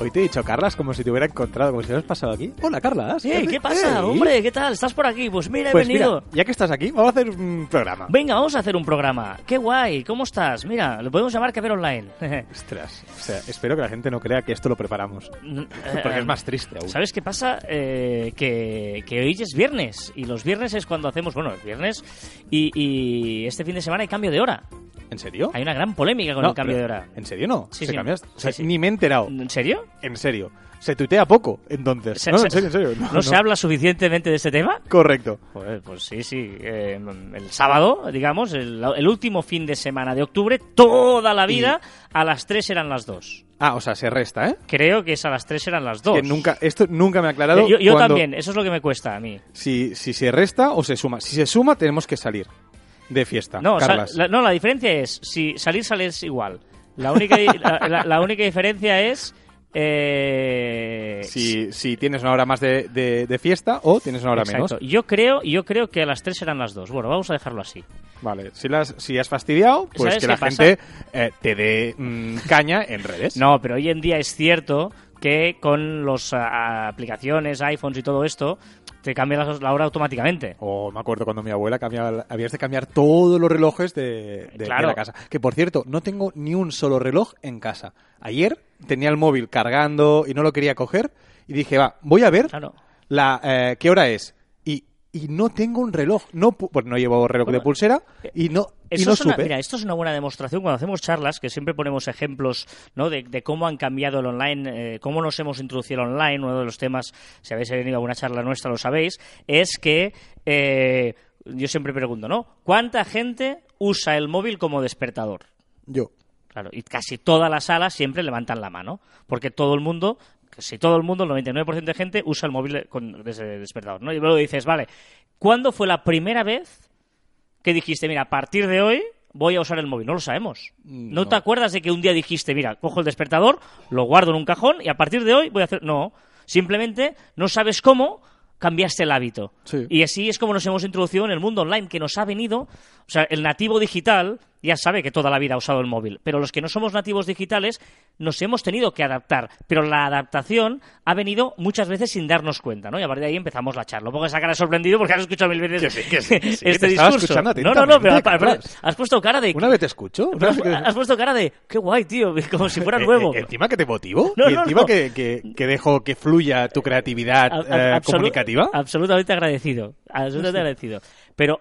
Hoy, te he dicho, Carlas, como si te hubiera encontrado, como si hubieras pasado aquí. Hola, Carlas. ¿Qué pasa? Hombre, ¿qué tal? ¿Estás por aquí? Pues mira, he Pues venido. mira, ya que estás aquí, vamos a hacer un programa. Venga, vamos a hacer un programa. Qué guay. ¿Cómo estás? Mira, lo podemos llamar Caviar Online. Ostras, o sea, espero que la gente no crea que esto lo preparamos. Porque es más triste aún. ¿Sabes qué pasa? Eh, que, que hoy es viernes y los viernes es cuando hacemos, bueno, es viernes y, y este fin de semana hay cambio de hora. ¿En serio? Hay una gran polémica con No, el cambio de hora. ¿En serio no? Sí, ¿Se sí. cambia? O sea, Sí, sí. Ni me he enterado. ¿En serio? En serio. Se tuitea poco, entonces. Se- no, se- en serio, en serio. ¿No, se habla suficientemente de este tema? Correcto. Pues, pues sí, sí. Eh, el sábado, digamos, el, el último fin de semana de octubre, toda la vida, a las 3 eran las 2. Ah, o sea, se resta, ¿eh? Creo que es a las 3 eran las 2. Que nunca, esto nunca me ha aclarado. Yo, yo cuando- también, eso es lo que me cuesta a mí. Si, si se resta o se suma. Si se suma, tenemos que salir de fiesta. No, Carlas. la, no, la diferencia es, si salir sales igual. La única, la, la- la única diferencia es... eh, si, si tienes una hora más de, de- de fiesta o tienes una hora Exacto. menos. Yo creo, yo creo que a las 3 eran las 2. Bueno, vamos a dejarlo así. Vale, si, las, si has fastidiado, pues ¿Sabes que la pasa? gente eh, te dé mm, caña en redes. No, pero hoy en día es cierto que con las aplicaciones, iPhones y todo esto, te cambia la, hora automáticamente. O me acuerdo cuando mi abuela cambiaba, habías de cambiar todos los relojes de, de- de Claro. la casa. Que por cierto, no tengo ni un solo reloj en casa. Ayer tenía el móvil cargando y no lo quería coger y dije, va, voy a ver Claro. la, eh, qué hora es. Y, y no tengo un reloj. No, pu- pues no llevo reloj de Bueno, pulsera y no, y no es una- supe. mira, esto es una buena demostración cuando hacemos charlas, que siempre ponemos ejemplos ¿no? de, de cómo han cambiado el online, eh, cómo nos hemos introducido el online. Uno de los temas, si habéis venido a alguna charla nuestra, lo sabéis, es que eh, yo siempre pregunto, ¿no? ¿Cuánta gente usa el móvil como despertador? Yo. Claro, y casi todas las salas siempre levantan la mano, porque todo el mundo, casi todo el mundo, el 99% de gente usa el móvil con, desde despertador, ¿no? Y luego dices, vale, ¿cuándo fue la primera vez que dijiste, mira, a partir de hoy voy a usar el móvil? No lo sabemos. ¿No, No. te acuerdas de que un día dijiste, mira, cojo el despertador, lo guardo en un cajón y a partir de hoy voy a hacer... No, simplemente no sabes cómo cambiaste el hábito. Sí. Y así es como nos hemos introducido en el mundo online, que nos ha venido, o sea, el nativo digital ya sabe que toda la vida ha usado el móvil, pero los que no somos nativos digitales nos hemos tenido que adaptar, pero la adaptación ha venido muchas veces sin darnos cuenta, ¿no? Y a partir de ahí empezamos la charla. Un poco esa cara sorprendido porque has escuchado mil veces Que sí, que sí, que sí, este discurso. no, no, no, pero, has puesto cara de... ¿Una vez te escucho? has, has puesto cara de... ¡Qué guay, tío! Como si fuera Eh, nuevo. eh, encima que te motivo No, y no, encima no. Que, que, que dejo que fluya tu creatividad A- a- eh, absolu- comunicativa. Absolutamente agradecido. Absolutamente agradecido. Pero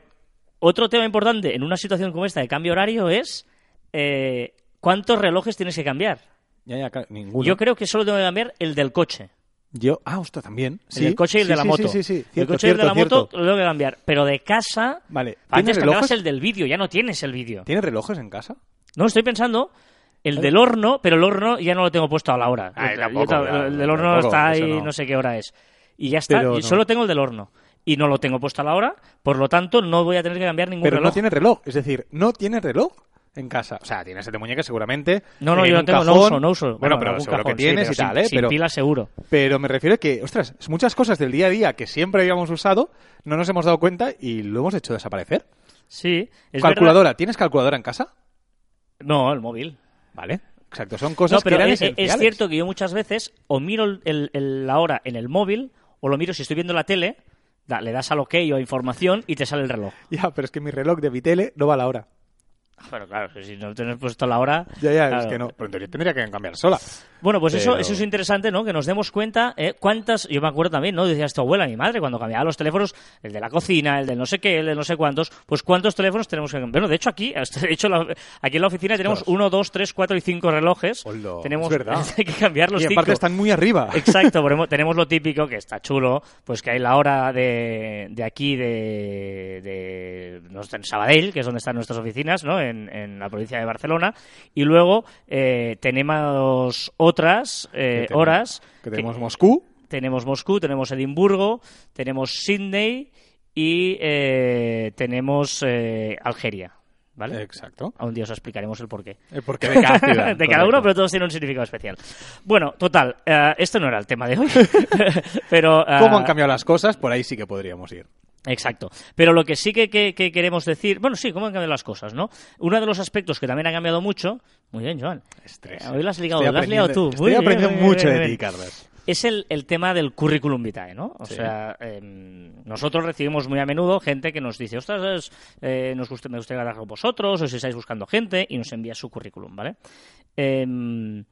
otro tema importante en una situación como esta de cambio horario es eh, cuántos relojes tienes que cambiar. Ya, ya, claro, ninguno. Yo creo que solo tengo que cambiar el del coche. Yo- ah, ostras, también. El del coche y el Sí, de la sí, moto. Sí, sí, sí. el Cierto, coche y el de la moto cierto. lo tengo que cambiar. Pero de casa, Vale. ¿Tienes antes cambiabas el del vídeo, ya no tienes el vídeo. ¿Tienes relojes en casa? No, estoy pensando el del horno, pero el horno ya no lo tengo puesto a la hora. Ay, Yo- tampoco, yo- ya, el del horno tampoco, está ahí, no. no. sé qué hora es. Y ya está, Pero y no. solo tengo el del horno. Y no lo tengo puesto a la hora, por lo tanto no voy a tener que cambiar ningún Pero reloj. no tienes reloj. Es decir, no tienes reloj en casa. O sea, tienes el de muñeca seguramente. No, no, yo no tengo, no uso, no uso. Bueno, en pero seguro cajón, que sí, tienes pero y tal, sin, ¿eh? sin Pero, pila seguro. pero me refiero a que, ostras, muchas cosas del día a día que siempre habíamos usado no nos hemos dado cuenta y lo hemos hecho desaparecer. Sí, es calculadora. ¿Tienes calculadora en casa? No, el móvil. Vale. Exacto. Son cosas no, pero que eran es, es esenciales. cierto que yo muchas veces o miro el- el- el- la hora en el móvil o lo miro si estoy viendo la tele, le das al OK o a información y te sale el reloj. Ya, pero es que mi reloj de mi tele no va a la hora. Pero claro, si no tienes puesto la hora... Ya, ya, es que no. Pero en teoría tendría que cambiar sola. Bueno, pues eso, Pero- eso es interesante, ¿no? Que nos demos cuenta eh, cuántas... Yo me acuerdo también, ¿no? Decías tu abuela, mi madre, cuando cambiaba los teléfonos, el de la cocina, el de no sé qué, el de no sé cuántos, pues cuántos teléfonos tenemos que cambiar. Bueno, de hecho aquí, de hecho, la- aquí en la oficina tenemos Ostras. uno, dos, tres, cuatro y cinco relojes. Tenemos es verdad. hay que cambiar los y aparte cinco. están muy arriba. Exacto, tenemos lo típico, que está chulo, pues que hay la hora de, de aquí, de, de en Sabadell, que es donde están nuestras oficinas, ¿no? En, en la provincia de Barcelona. Y luego eh, tenemos otras eh, tenemos- horas. Que tenemos Moscú. tenemos Moscú, tenemos Edimburgo, tenemos Sydney y eh, tenemos eh, Algeria. ¿Vale? Exacto. A un día os explicaremos el porqué. El porqué de cada ciudad. de cada uno, pero todos tienen un significado especial. Bueno, total, eh, esto no era el tema de hoy, pero... eh, ¿Cómo han cambiado las cosas? Por ahí sí que podríamos ir. Exacto. Pero lo que sí que, que- que queremos decir, bueno, sí, cómo han cambiado las cosas, ¿no? Uno de los aspectos que también ha cambiado mucho, muy bien, Joan, Estrés. Eh, hoy lo has ligado, lo has liado aprendiendo- tú. Estoy Muy aprendiendo bien, mucho de ti, Carlos. Es el, el tema del currículum vitae, ¿no? O Sí. sea, em, nosotros recibimos muy a menudo gente que nos dice, ostras, eh, nos gusta, me gustaría hablar con vosotros, o si estáis buscando gente, y nos envía su currículum, ¿vale? Em,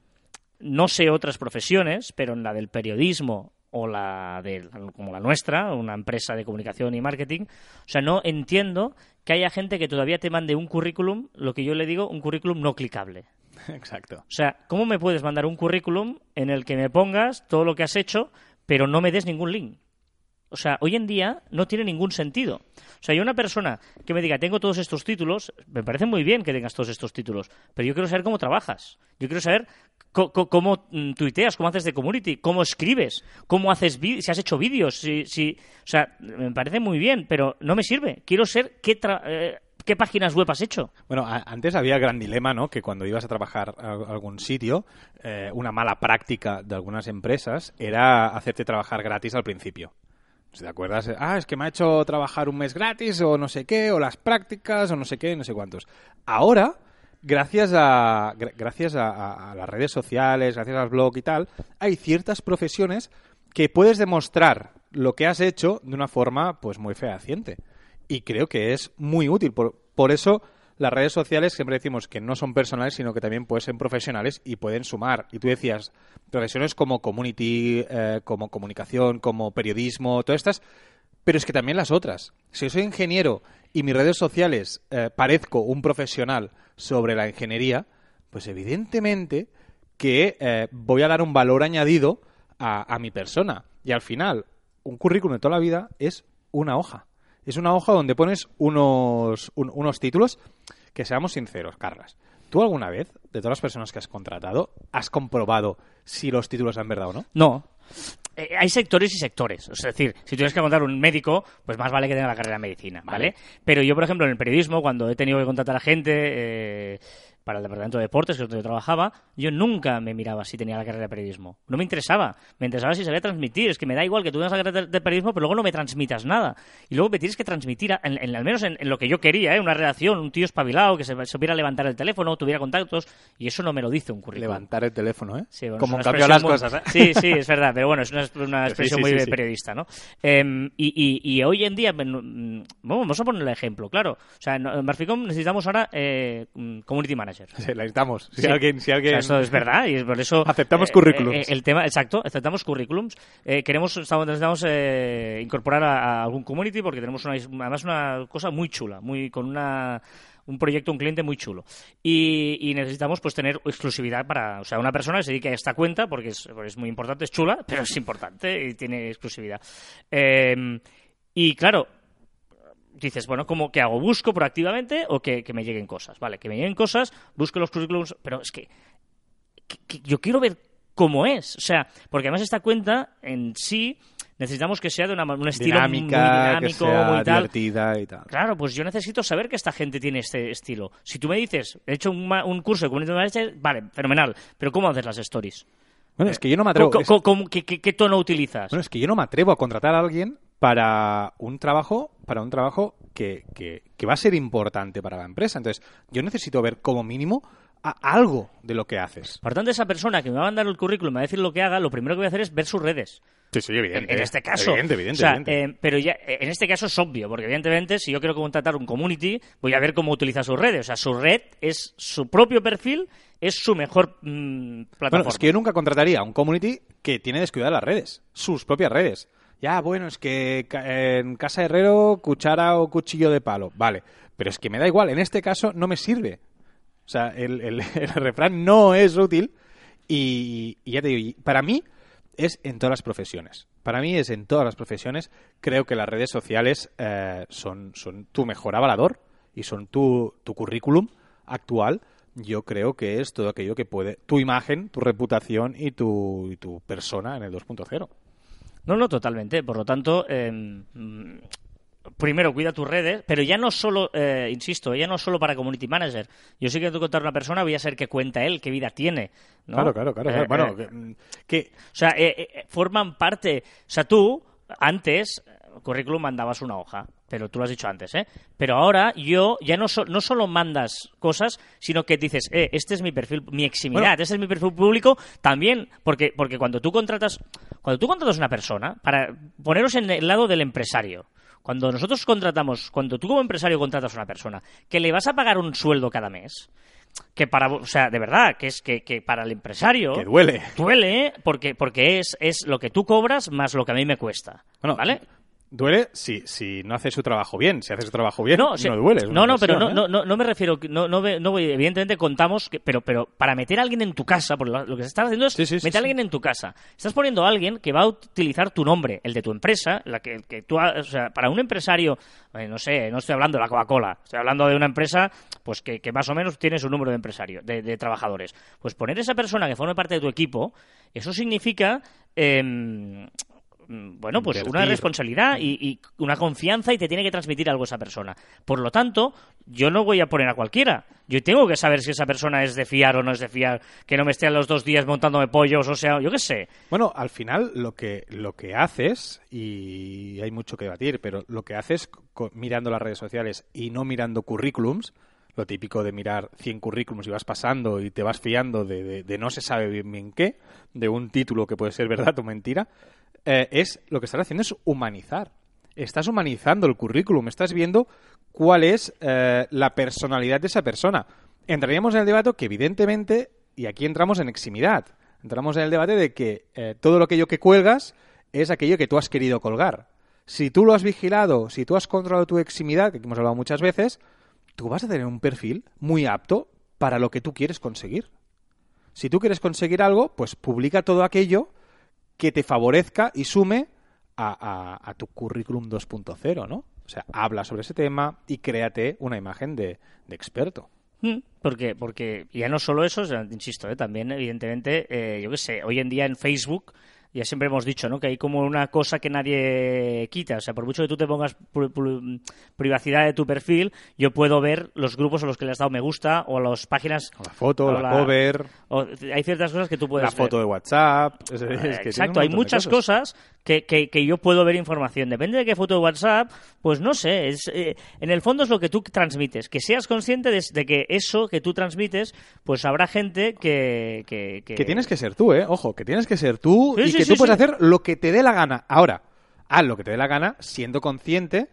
no sé otras profesiones, pero en la del periodismo o la de como la nuestra, una empresa de comunicación y marketing, o sea, no entiendo que haya gente que todavía te mande un currículum, lo que yo le digo, un currículum no clicable. Exacto. O sea, ¿cómo me puedes mandar un currículum en el que me pongas todo lo que has hecho, pero no me des ningún link? O sea, hoy en día no tiene ningún sentido. O sea, yo una persona que me diga, tengo todos estos títulos, me parece muy bien que tengas todos estos títulos, pero yo quiero saber cómo trabajas. Yo quiero saber cómo mm, tuiteas, cómo haces de community, cómo escribes, cómo haces si has hecho vídeos, si, si, o sea, me parece muy bien, pero no me sirve. Quiero ser qué, tra- eh, qué páginas web has hecho. Bueno, antes había el gran dilema, ¿no? Que cuando ibas a trabajar a algún sitio, eh, una mala práctica de algunas empresas era hacerte trabajar gratis al principio. Si te acuerdas, ah, es que me ha hecho trabajar un mes gratis o no sé qué, o las prácticas o no sé qué, no sé cuántos. Ahora, gracias a, gra- gracias a- a las redes sociales, gracias al blog y tal, hay ciertas profesiones que puedes demostrar lo que has hecho de una forma pues muy fehaciente. Y creo que es muy útil. Por, por eso las redes sociales siempre decimos que no son personales, sino que también pueden ser profesionales y pueden sumar. Y tú decías, profesiones como community, eh, como comunicación, como periodismo, todas estas, pero es que también las otras. Si yo soy ingeniero y mis redes sociales eh, parezco un profesional sobre la ingeniería, pues evidentemente que eh, voy a dar un valor añadido a, a mi persona. Y al final, un currículum de toda la vida es una hoja. Es una hoja donde pones unos, un- unos títulos que seamos sinceros, Carlas. ¿Tú alguna vez, de todas las personas que has contratado, has comprobado si los títulos son verdad o no? No. Eh, hay sectores y sectores. Es decir, si tienes que contar un médico, pues más vale que tenga la carrera de medicina, ¿vale? Pero yo, por ejemplo, en el periodismo, cuando he tenido que contratar a gente eh, para el departamento de deportes, que es donde yo trabajaba, yo nunca me miraba si tenía la carrera de periodismo. No me interesaba. Me interesaba si sabía transmitir. Es que me da igual que tú tengas la carrera de, periodismo, pero luego no me transmitas nada. Y luego me tienes que transmitir, en- en- al menos en, en lo que yo quería, ¿eh? Una redacción, un tío espabilado, que se supiera levantar el teléfono, tuviera contactos, y eso no me lo dice un currículum. Levantar el teléfono, ¿eh? Sí, bueno, Como cambiado las cosas, ¿eh? Sí, sí, es verdad, pero bueno, es una, expresión sí, muy sí, periodista, ¿no? Em, y, y- y hoy en día, mm, bueno, vamos a poner el ejemplo, claro. O sea, en en Marficom necesitamos ahora eh, mm, community manager. Sí, la necesitamos. Si Sí. alguien, si O alguien... sea, esto es verdad y por eso Aceptamos eh, currículums. eh, el tema, exacto, aceptamos currículums. Eh, queremos, estamos, necesitamos eh, incorporar a, a algún community porque tenemos una, además una cosa muy chula, muy con una un proyecto, un cliente muy chulo. Y, y necesitamos pues tener exclusividad para, o sea, una persona que se dedique a esta cuenta porque es, es muy importante, es chula, pero es importante y tiene exclusividad. Eh, y claro, dices, bueno, ¿cómo, ¿qué hago? ¿Busco proactivamente o que, que me lleguen cosas? Vale, que me lleguen cosas, busco los currículums, pero es que, que- que yo quiero ver cómo es. O sea, porque además esta cuenta en sí necesitamos que sea de una, un estilo muy dinámica, que dinámico, sea muy tal. divertida y tal. Claro, pues yo necesito saber que esta gente tiene este estilo. Si tú me dices, he hecho un, un curso de Community Manager, vale, fenomenal, pero ¿cómo haces las stories? Bueno, es que yo no me atrevo... ¿Cómo- es- cómo- cómo- qué, qué- qué tono utilizas? Bueno, es que yo no me atrevo a contratar a alguien para un trabajo, para un trabajo que, que- que va a ser importante para la empresa. Entonces, yo necesito ver como mínimo a- algo de lo que haces. Por tanto, esa persona que me va a mandar el currículum y me va a decir lo que haga, lo primero que voy a hacer es ver sus redes. Sí, sí, En, en este caso. Evidente, evidente, O sea, evidente. eh, pero ya, eh, en este caso es obvio, porque evidentemente si yo quiero contratar un community, voy a ver cómo utiliza sus redes. O sea, su red es su propio perfil, es su mejor mm, plataforma. Bueno, es que yo nunca contrataría a un community que tiene descuidadas las redes, sus propias redes. Ya, bueno, es que en casa herrero, cuchara o cuchillo de palo. Vale, pero es que me da igual, en este caso no me sirve. O sea, el, refrán no es útil y, ya te digo, para mí es en todas las profesiones. Para mí es en todas las profesiones. Creo que las redes sociales eh, son, son tu mejor avalador y son tu, tu currículum actual. Yo creo que es todo aquello que puede, tu imagen, tu reputación y tu, y tu persona en el 2.0. No, no, totalmente. Por lo tanto, eh, primero cuida tus redes, pero ya no solo, eh, insisto, ya no solo para community manager. Yo sí que tengo que contar a una persona, voy a saber qué cuenta él, qué vida tiene. ¿no? Claro, claro, claro. Eh, claro. bueno, eh, que- que, o sea, eh, eh, forman parte. O sea, tú, antes, currículum mandabas una hoja, pero tú lo has dicho antes, ¿eh? Pero ahora yo ya no, so- no solo mandas cosas, sino que dices, eh, este es mi perfil, mi eximidad, Bueno. este es mi perfil público también, porque, porque cuando tú contratas, cuando tú contratas una persona, para poneros en el lado del empresario, cuando nosotros contratamos, cuando tú como empresario contratas a una persona, que le vas a pagar un sueldo cada mes, que para, o sea, de verdad, que es que, que para el empresario que duele. duele porque porque es, es lo que tú cobras más lo que a mí me cuesta. Bueno, ¿Vale? Duele si, si no hace su trabajo bien. Si hace su trabajo bien, No, no, duele. no, no, pero no, ¿eh? no, no, no me refiero, no, no, no voy- evidentemente contamos, que, pero, pero para meter a alguien en tu casa, porque lo, que se está haciendo es Sí, sí, sí, meter a alguien en tu casa. Estás poniendo a alguien que va a utilizar tu nombre, el de tu empresa, la que, que tú, o sea, para un empresario, eh, no sé, no estoy hablando de la Coca-Cola, estoy hablando de una empresa, pues que, que más o menos tiene su número de empresario, de, de trabajadores. Pues poner esa persona que forme parte de tu equipo, eso significa, mm, bueno, pues una responsabilidad y, y una confianza y te tiene que transmitir algo esa persona. Por lo tanto, yo no voy a poner a cualquiera. Yo tengo que saber si esa persona es de fiar o no es de fiar, que no me esté a los dos días montándome pollos, o sea, yo qué sé. Bueno, al final lo que, lo que haces, y hay mucho que debatir, pero lo que haces mirando las redes sociales y no mirando currículums, lo típico de mirar 100 currículums y vas pasando y te vas fiando de, de- de no se sabe bien, bien qué, de un título que puede ser verdad o mentira, eh, es lo que estás haciendo es humanizar. Estás humanizando el currículum, estás viendo cuál es eh, la personalidad de esa persona. Entraríamos en el debate que evidentemente, y aquí entramos en eximidad, entramos en el debate de que eh, todo aquello que cuelgas es aquello que tú has querido colgar. Si tú lo has vigilado, si tú has controlado tu eximidad, que hemos hablado muchas veces, tú vas a tener un perfil muy apto para lo que tú quieres conseguir. Si tú quieres conseguir algo, pues publica todo aquello que te favorezca y sume a, tu currículum 2.0, ¿no? O sea, habla sobre ese tema y créate una imagen de, experto. Mm, Porque, porque ya no solo eso, insisto, ¿eh? también evidentemente, eh, yo qué sé, hoy en día en Facebook ya siempre hemos dicho, ¿no? Que hay como una cosa que nadie quita. O sea, por mucho que tú te pongas pri- pri- privacidad de tu perfil, yo puedo ver los grupos a los que le has dado me gusta o las páginas. La foto, o la, cover, o- hay ciertas cosas que tú puedes la ver. foto de WhatsApp. es- es que tiene un Exacto, hay muchas cosas, que, que- que yo puedo ver información. Depende de qué foto de WhatsApp, pues no sé. Es, eh, en el fondo es lo que tú transmites. Que seas consciente de, de que eso que tú transmites, pues habrá gente que. Que, que- Que tienes que ser tú, ¿eh? Ojo, que tienes que ser tú Sí, y sí, que sí, tú puedes hacer lo que te dé la gana. Ahora, haz lo que te dé la gana siendo consciente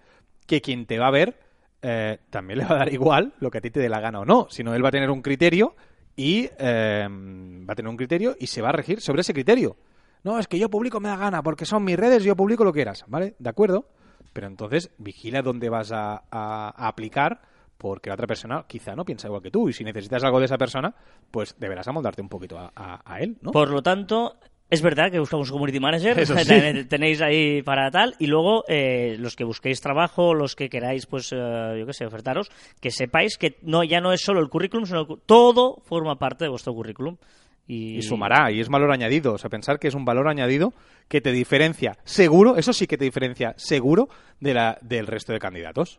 que quien te va a ver eh, también le va a dar igual lo que a ti te dé la gana o no, sino él va a tener un criterio y eh, va a tener un criterio y se va a regir sobre ese criterio. No, es que yo publico me da gana porque son mis redes yo publico lo que quieras, ¿vale? De acuerdo, pero entonces vigila dónde vas a, a- a aplicar porque la otra persona quizá no piensa igual que tú y si necesitas algo de esa persona, pues deberás amoldarte un poquito a, a- a él, ¿no? Por lo tanto, es verdad que buscamos un community manager, sí. tenéis ahí para tal, y luego eh, los que busquéis trabajo, los que queráis, pues, eh, yo qué sé, ofertaros, que sepáis que no ya no es solo el currículum, sino que todo forma parte de vuestro currículum. Y, Y sumará, y es valor añadido. O sea, pensar que es un valor añadido que te diferencia seguro, eso sí que te diferencia seguro de la, del resto de candidatos.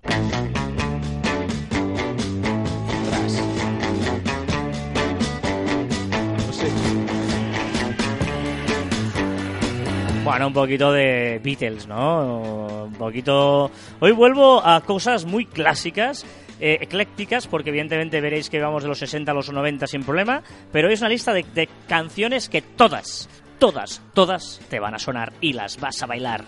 Bueno, un poquito de Beatles, ¿no? Un poquito... Hoy vuelvo a cosas muy clásicas, eh, eclécticas, porque evidentemente veréis que vamos de los 60 a los 90 sin problema, pero es una lista de, de canciones que todas, todas, todas te van a sonar y las vas a bailar.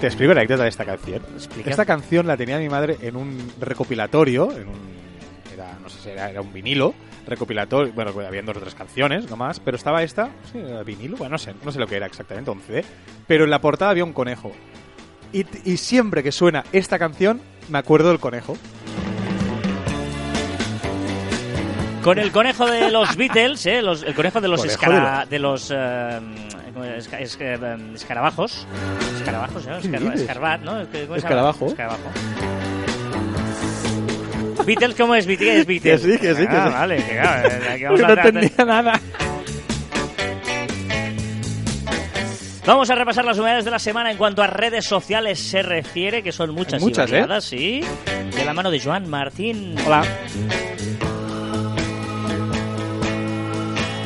Te explico la anécdota de esta canción. Explica. Esta canción la tenía mi madre en un recopilatorio, en un, era, no sé si era, era un vinilo recopilatorio, bueno, habían dos o tres canciones nomás, pero estaba esta, sí, vinilo, bueno, no sé, no sé lo que era exactamente, un CD, pero en la portada había un conejo. Y, y siempre que suena esta canción, me acuerdo del conejo. Con el conejo de los Beatles, ¿eh? Los- el conejo de los, Conejo escara- de los eh, em, escarabajos. Escarabajos. Escarabajo. Beatles, ¿cómo es? Es Beatles. Que sí, que sí, que Ah, sí. vale, que claro, eh, aquí vamos no a hacer- entendía nada. Vamos a repasar las novedades de la semana en cuanto a redes sociales se refiere, que son muchas, Hay muchas, y variadas, sí. De la mano de Joan Martín. Hola.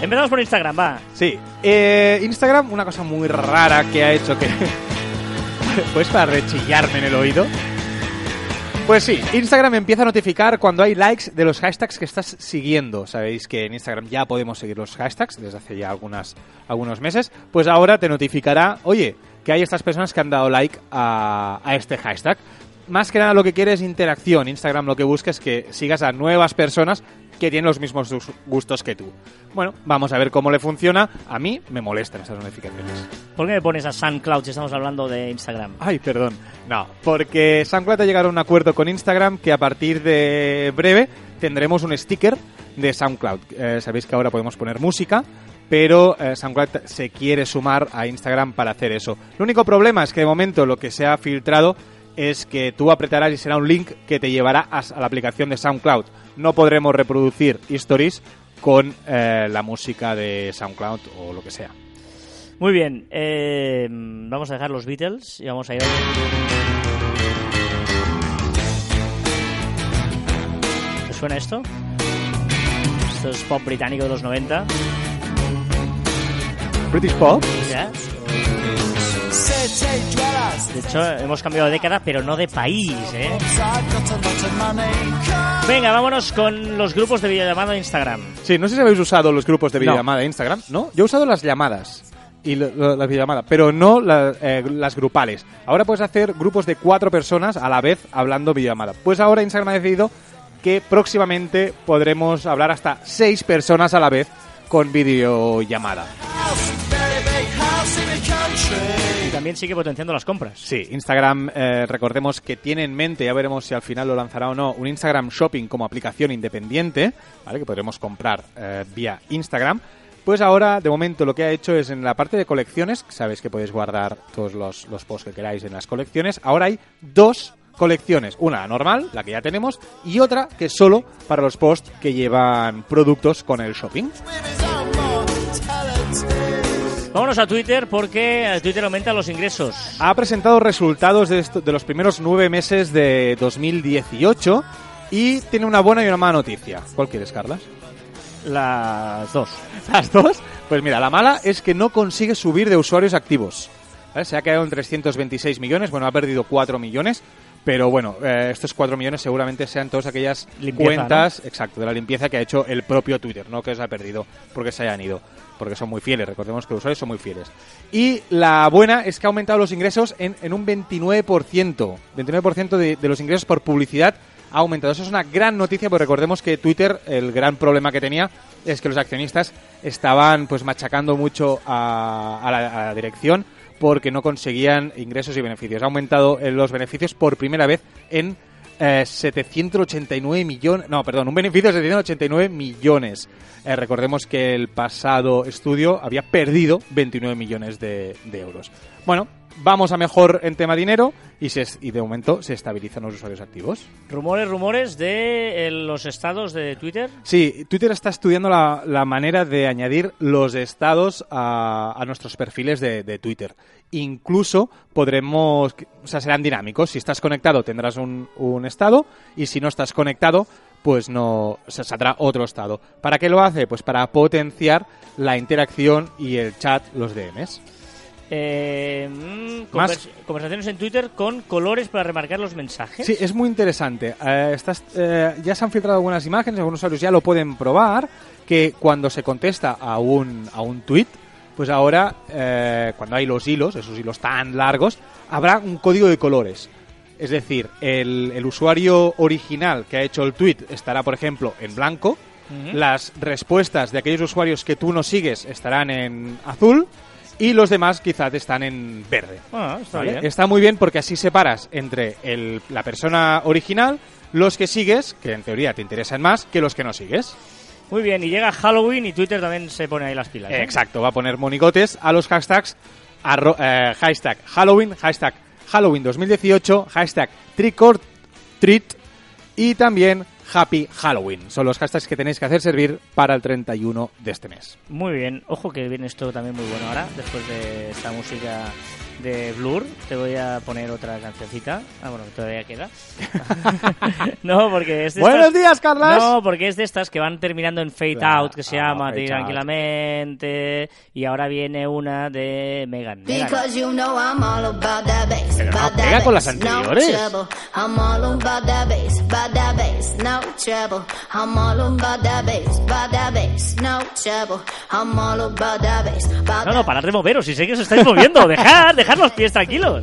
Empezamos por Instagram, va. Sí, eh, Instagram, una cosa muy rara que ha hecho que... pues para rechillarme en el oído. Pues sí, Instagram empieza a notificar cuando hay likes de los hashtags que estás siguiendo. Sabéis que en Instagram ya podemos seguir los hashtags desde hace ya algunas, algunos meses. Pues ahora te notificará, oye, que hay estas personas que han dado like a, a este hashtag. Más que nada lo que quiere es interacción. Instagram lo que busca es que sigas a nuevas personas que tienen los mismos gus- gustos que tú. Bueno, vamos a ver cómo le funciona. A mí me molestan estas notificaciones. ¿Por qué me pones a SoundCloud si estamos hablando de Instagram? Ay, perdón. No, porque SoundCloud ha llegado a un acuerdo con Instagram que a partir de breve tendremos un sticker de SoundCloud. Eh, Sabéis que ahora podemos poner música, pero eh, SoundCloud se quiere sumar a Instagram para hacer eso. El único problema es que de momento lo que se ha filtrado es que tú apretarás y será un link que te llevará a, a la aplicación de SoundCloud. No podremos reproducir stories con eh, la música de SoundCloud o lo que sea. Muy bien, eh, vamos a dejar los Beatles y vamos a ir a... ¿Te suena esto? Esto es pop británico de los 90. British Pop. ¿ya? De hecho, hemos cambiado de década, pero no de país, ¿eh? Venga, vámonos con los grupos de videollamada de Instagram. Sí, no sé si habéis usado los grupos de videollamada de Instagram, ¿no? Yo he usado las llamadas y las videollamadas, pero no la- eh, las grupales. Ahora puedes hacer grupos de cuatro personas a la vez hablando videollamada. Pues ahora Instagram ha decidido que próximamente podremos hablar hasta seis personas a la vez con videollamada. Y también sigue potenciando las compras. Sí, Instagram, eh, recordemos que tiene en mente, ya veremos si al final lo lanzará o no, un Instagram Shopping como aplicación independiente, ¿vale? que podremos comprar eh, vía Instagram. Pues ahora, de momento, lo que ha hecho es en la parte de colecciones, sabéis que podéis guardar todos los, los posts que queráis en las colecciones, ahora hay dos colecciones, una normal, la que ya tenemos, y otra que es solo para los posts que llevan productos con el shopping. Vámonos a Twitter porque eh, Twitter aumenta los ingresos. ha presentado resultados de, esto- de los primeros nueve meses de 2018 y tiene una buena y una mala noticia. ¿Cuál quieres, Carlas? Las dos. ¿Las dos? Pues mira, la mala es que no consigue subir de usuarios activos. ¿Vale? Se ha quedado en 326 millones, bueno, ha perdido 4 millones, pero bueno, eh, estos 4 millones seguramente sean todas aquellas Limpieza, cuentas, exacto, de la limpieza que ha hecho el propio Twitter, no que se ha perdido porque se hayan ido, porque son muy fieles, recordemos que los usuarios son muy fieles. Y la buena es que ha aumentado los ingresos en, en un 29%, 29% de, de los ingresos por publicidad ha aumentado. Eso es una gran noticia, porque recordemos que Twitter, el gran problema que tenía es que los accionistas estaban pues machacando mucho a, la, a la dirección porque no conseguían ingresos y beneficios. Ha aumentado eh, los beneficios por primera vez en eh, 789 millones. No, perdón, un beneficio de 789 millones. Eh, recordemos que el pasado estudio había perdido 29 millones de, de euros. Bueno, vamos a mejor en tema dinero y, se, y de momento se estabilizan los usuarios activos. Rumores, rumores de eh, los estados de Twitter. Sí, Twitter está estudiando la, la manera de añadir los estados a, a nuestros perfiles de, de Twitter. Incluso podremos, o sea, serán dinámicos. Si estás conectado tendrás un, un estado y si no estás conectado, pues no se saldrá otro estado. ¿Para qué lo hace? Pues para potenciar la interacción y el chat, los DMs. Eh, mm, Más- convers- conversaciones en Twitter con colores para remarcar los mensajes. Sí, es muy interesante. Eh, estás- eh, ya se han filtrado algunas imágenes, algunos usuarios ya lo pueden probar, que cuando se contesta a un, a un tweet, pues ahora, eh, cuando hay los hilos, esos hilos tan largos, habrá un código de colores. Es decir, el, el usuario original que ha hecho el tweet estará, por ejemplo, en blanco, Ujú. las respuestas de aquellos usuarios que tú no sigues estarán en azul y los demás quizás están en verde. Ah, está ¿vale? bien. Está muy bien porque así separas entre el- la persona original, los que sigues, que en teoría te interesan más, que los que no sigues. Muy bien, y llega Halloween y Twitter también se pone ahí las pilas. ¿eh? Exacto, va a poner monigotes a los hashtags arro- eh, hashtag Halloween, hashtag Halloween 2018, hashtag Trick or Treat y también Happy Halloween. Son los hashtags que tenéis que hacer servir para el 31 de este mes. Muy bien. Ojo que viene esto también muy bueno ahora, después de esta música de Blur, te voy a poner otra cancioncita. Ah, bueno, que todavía queda. no, porque es de Buenos estas... días, Carlas. No, porque es de estas que van terminando en Fade Claro. Out, que se Ah, llama Tranquilamente. Y ahora viene una de Megan. Megan. Because you know I'm all about that bass. Pero no about pega that con las bass, anteriores. No trouble. I'm all about that bass. About that bass. No trouble. I'm all about that bass. About that bass. No trouble. I'm all about that bass. About No, no, parad de moveros, si sé que os estáis moviendo. Dejad, dejad los pies tranquilos.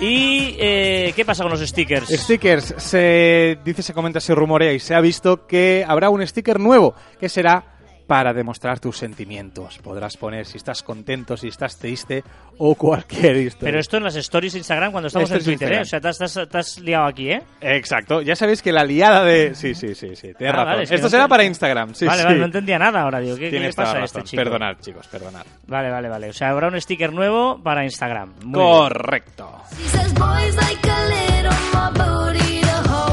¿Y eh, qué pasa con los stickers? Stickers, se dice, se comenta, se rumorea y se ha visto que habrá un sticker nuevo que será para demostrar tus sentimientos. Podrás poner si estás contento, si estás triste o cualquier historia. Pero esto en las stories de Instagram cuando estamos en Twitter, ¿eh? O sea, te has, te has- te has liado aquí, ¿eh? Exacto, ya sabéis que la liada de... Sí, sí, sí, sí, tienes Ah, razón. vale, es que Esto no será te- para Instagram, sí, vale, sí. vale, no entendía nada ahora, digo. ¿Qué, qué Tienes pasa a este chico? Perdonad, chicos, perdonad. Vale, vale, vale. O sea, habrá un sticker nuevo para Instagram. Muy. Correcto.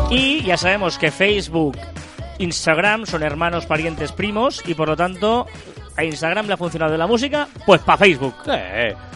Y ya sabemos que Facebook, Instagram son hermanos, parientes, primos y por lo tanto a Instagram le ha funcionado la música, pues para Facebook. Sí,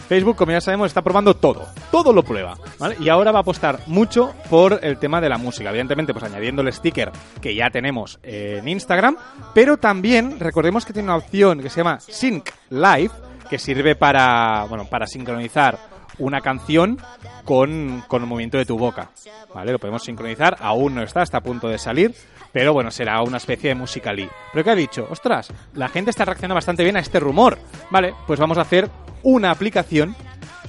Facebook, como ya sabemos, está probando todo. Todo lo prueba. ¿vale? Y ahora va a apostar mucho por el tema de la música. Evidentemente, pues añadiendo el sticker que ya tenemos en Instagram. Pero también, recordemos que tiene una opción que se llama Sync Live, que sirve para, bueno, para sincronizar una canción con, con el movimiento de tu boca. ¿Vale? Lo podemos sincronizar. Aún no está, está a punto de salir. Pero bueno, será una especie de musicalí. Pero ¿qué ha dicho? Ostras, la gente está reaccionando bastante bien a este rumor. Vale, pues vamos a hacer una aplicación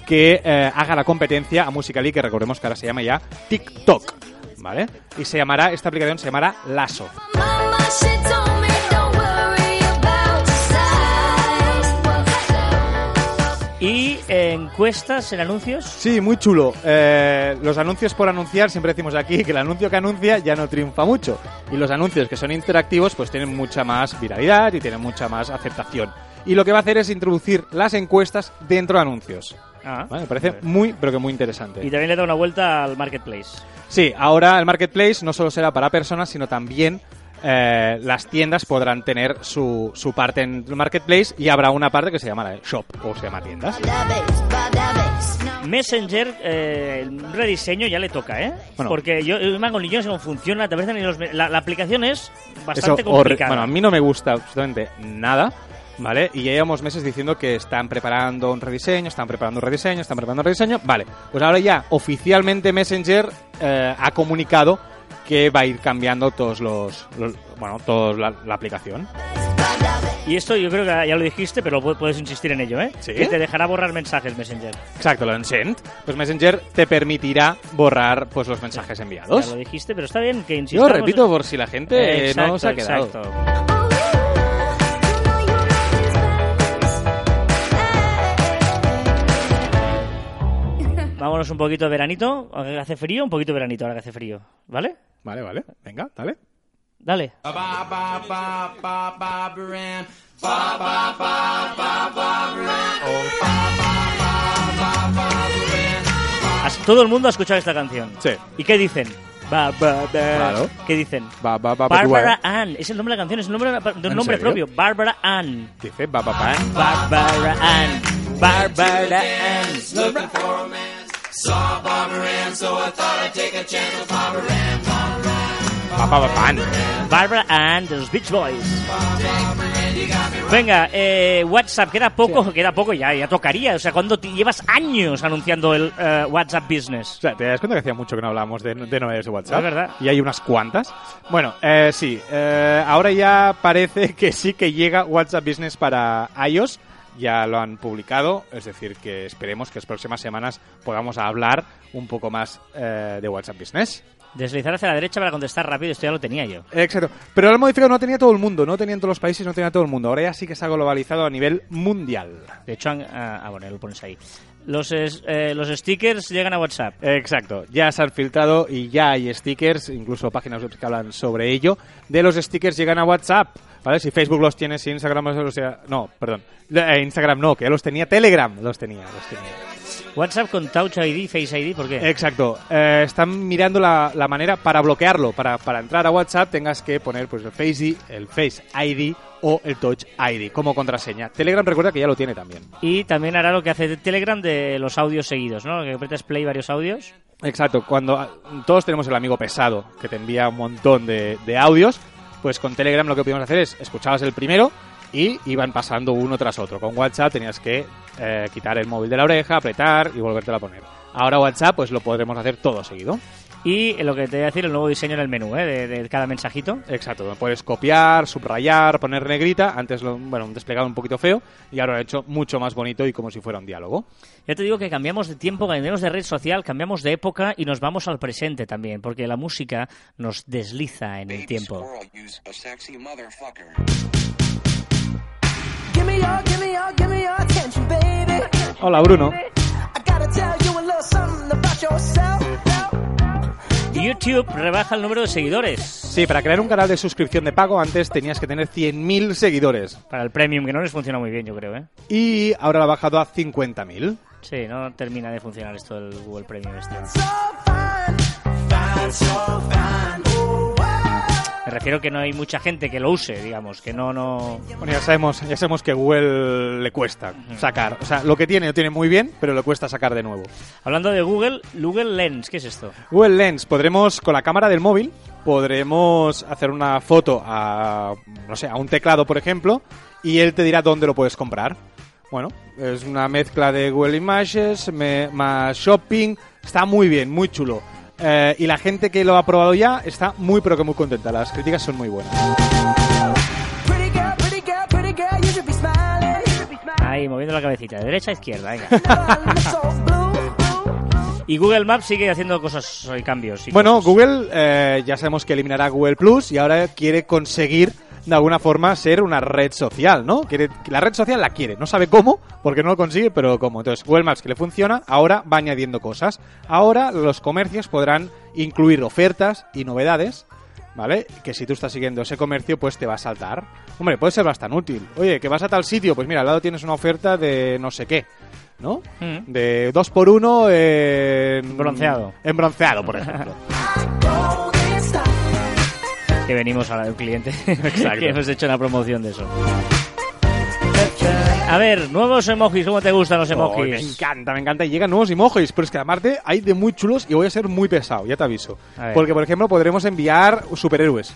que eh, haga la competencia a Musical.ly, que recordemos que ahora se llama ya TikTok, ¿vale? Y se llamará, esta aplicación se llamará Lasso. Y eh, encuestas en anuncios. Sí, muy chulo. Eh, los anuncios por anunciar, siempre decimos aquí que el anuncio que anuncia ya no triunfa mucho. Y los anuncios que son interactivos, pues tienen mucha más viralidad y tienen mucha más aceptación. Y lo que va a hacer es introducir las encuestas dentro de anuncios. Ah. ¿Vale? Me parece muy, pero que muy interesante. Y también le da una vuelta al marketplace. Sí, ahora el marketplace no solo será para personas, sino también eh, las tiendas podrán tener su, su parte en el marketplace y habrá una parte que se llama shop o se llama tiendas. Messenger, eh, el rediseño ya le toca, ¿eh? Bueno. Porque yo, yo Mango, ni yo no funciona, te ni los me- la, la aplicación es Eso bastante horri- complicada. Bueno, a mí no me gusta absolutamente nada. ¿Vale? Y ya llevamos meses diciendo que están preparando un rediseño, están preparando un rediseño, están preparando un rediseño. Vale, pues ahora ya oficialmente Messenger eh, ha comunicado que va a ir cambiando todos los, los- bueno, toda la, la aplicación. Y esto yo creo que ya lo dijiste, pero pu- puedes insistir en ello, ¿eh? ¿Sí? Que te dejará borrar mensajes Messenger. Exacto, lo en Send. Pues Messenger te permitirá borrar pues los mensajes Ya enviados. lo dijiste, pero está bien que Yo insistamos. repito por si la gente Exacto, no se ha quedado. exacto. Vámonos un poquito de veranito. Hace frío, un poquito de veranito ahora que hace frío. ¿Vale? Vale, vale. Venga, dale. Dale. Todo el mundo ha escuchado esta canción. Sí. ¿Y qué dicen? Ba, ba, ba. Claro. ¿Qué dicen? Bárbara Ann. Es el nombre de la canción, es el nombre de un ¿En nombre serio? propio. Bárbara Ann. Dice va, va, va. Bárbara Ann. Bárbara Ann. Va, va, va, van. Bárbara Ann de los Beach Boys. Venga, eh, WhatsApp, queda poco, queda poco ya, ya tocaría. O sea, cuando llevas años anunciando el eh, WhatsApp Business. O sea, ¿te das cuenta que hacía mucho que no hablábamos de, de novedades de WhatsApp? Es verdad. Y hay unas cuantas. Bueno, eh, sí. eh, ahora ya parece que sí que llega WhatsApp Business para iOS. Ya lo han publicado. Es decir, que esperemos que las próximas semanas podamos hablar un poco más eh, de WhatsApp Business. Deslizar hacia la derecha para contestar rápido, esto ya lo tenía yo. Exacto. Pero ahora el modificado no tenía todo el mundo, no tenía en todos los países, no tenía todo el mundo. Ahora ya sí que está globalizado a nivel mundial. De hecho, han- ah, ah, bueno, lo pones ahí. Los, eh, los stickers llegan a WhatsApp. Exacto, ya se han filtrado y ya hay stickers, incluso páginas web que hablan sobre ello. De los stickers llegan a WhatsApp, ¿vale? Si Facebook los tiene, si Instagram los no, perdón, Eh, Instagram no, que ya los tenía, Telegram los tenía, los tenía. WhatsApp con Touch ID, Face ID, ¿por qué? Exacto, eh, están mirando la, la manera para bloquearlo, para, para entrar a WhatsApp tengas que poner pues el Face ID, el Face ID o el Touch ID como contraseña. Telegram recuerda que ya lo tiene también. Y también hará lo que hace Telegram de los audios seguidos, ¿no? Que apretas play varios audios. Exacto, cuando ah, todos tenemos el amigo pesado que te envía un montón de, de audios, pues con Telegram lo que podíamos hacer es escuchabas el primero y iban pasando uno tras otro. Con WhatsApp tenías que eh, quitar el móvil de la oreja, apretar y volvértelo a poner. Ahora WhatsApp pues lo podremos hacer todo seguido. Y lo que te voy a decir, el nuevo diseño en el menú, ¿eh? De, de cada mensajito. Exacto, lo puedes copiar, subrayar, poner negrita. Antes, lo, bueno, un desplegado un poquito feo y ahora lo he hecho mucho más bonito y como si fuera un diálogo. Ya te digo que cambiamos de tiempo, cambiamos de red social, cambiamos de época y nos vamos al presente también, porque la música nos desliza en el tiempo. About yourself. YouTube rebaja el número de seguidores Sí, para crear un canal de suscripción de pago antes tenías que tener 100.000 seguidores para el premium, que no les funciona muy bien, yo creo, ¿eh? y ahora lo ha bajado a 50.000. Sí, no termina de funcionar esto del Google Premium este. Me refiero que no hay mucha gente que lo use, digamos, que no, no... Bueno, ya sabemos, ya sabemos que Google le cuesta sacar. O sea, lo que tiene lo tiene muy bien, pero le cuesta sacar de nuevo. Hablando de Google, Google Lens, ¿qué es esto? Google Lens, podremos, con la cámara del móvil, podremos hacer una foto a, no sé, a un teclado, por ejemplo, y él te dirá dónde lo puedes comprar. Bueno, es una mezcla de Google Images me- más shopping. Está muy bien, muy chulo. Eh, y la gente que lo ha probado ya está muy, pero que muy contenta. Las críticas son muy buenas. Ahí, moviendo la cabecita, de derecha a izquierda, venga. Y Google Maps sigue haciendo cosas y cambios. y Bueno, cosas. Google eh, ya sabemos que eliminará Google Plus y ahora quiere conseguir de alguna forma ser una red social, ¿no? Quiere, la red social la quiere, no sabe cómo, porque no lo consigue, pero cómo. Entonces, Google Maps que le funciona, ahora va añadiendo cosas. Ahora los comercios podrán incluir ofertas y novedades, ¿vale? Que si tú estás siguiendo ese comercio, pues te va a saltar. Hombre, puede ser bastante útil. Oye, que vas a tal sitio, pues mira, al lado tienes una oferta de no sé qué. ¿No? Mm. De dos por uno en... Bronceado. En bronceado, por ejemplo. Que venimos a un cliente. que hemos hecho una promoción de eso. A ver, nuevos emojis, ¿cómo te gustan los Oh, emojis? me encanta, me encanta. Y llegan nuevos emojis, pero es que aparte hay de muy chulos y voy a ser muy pesado, ya te aviso. Porque, por ejemplo, podremos enviar superhéroes.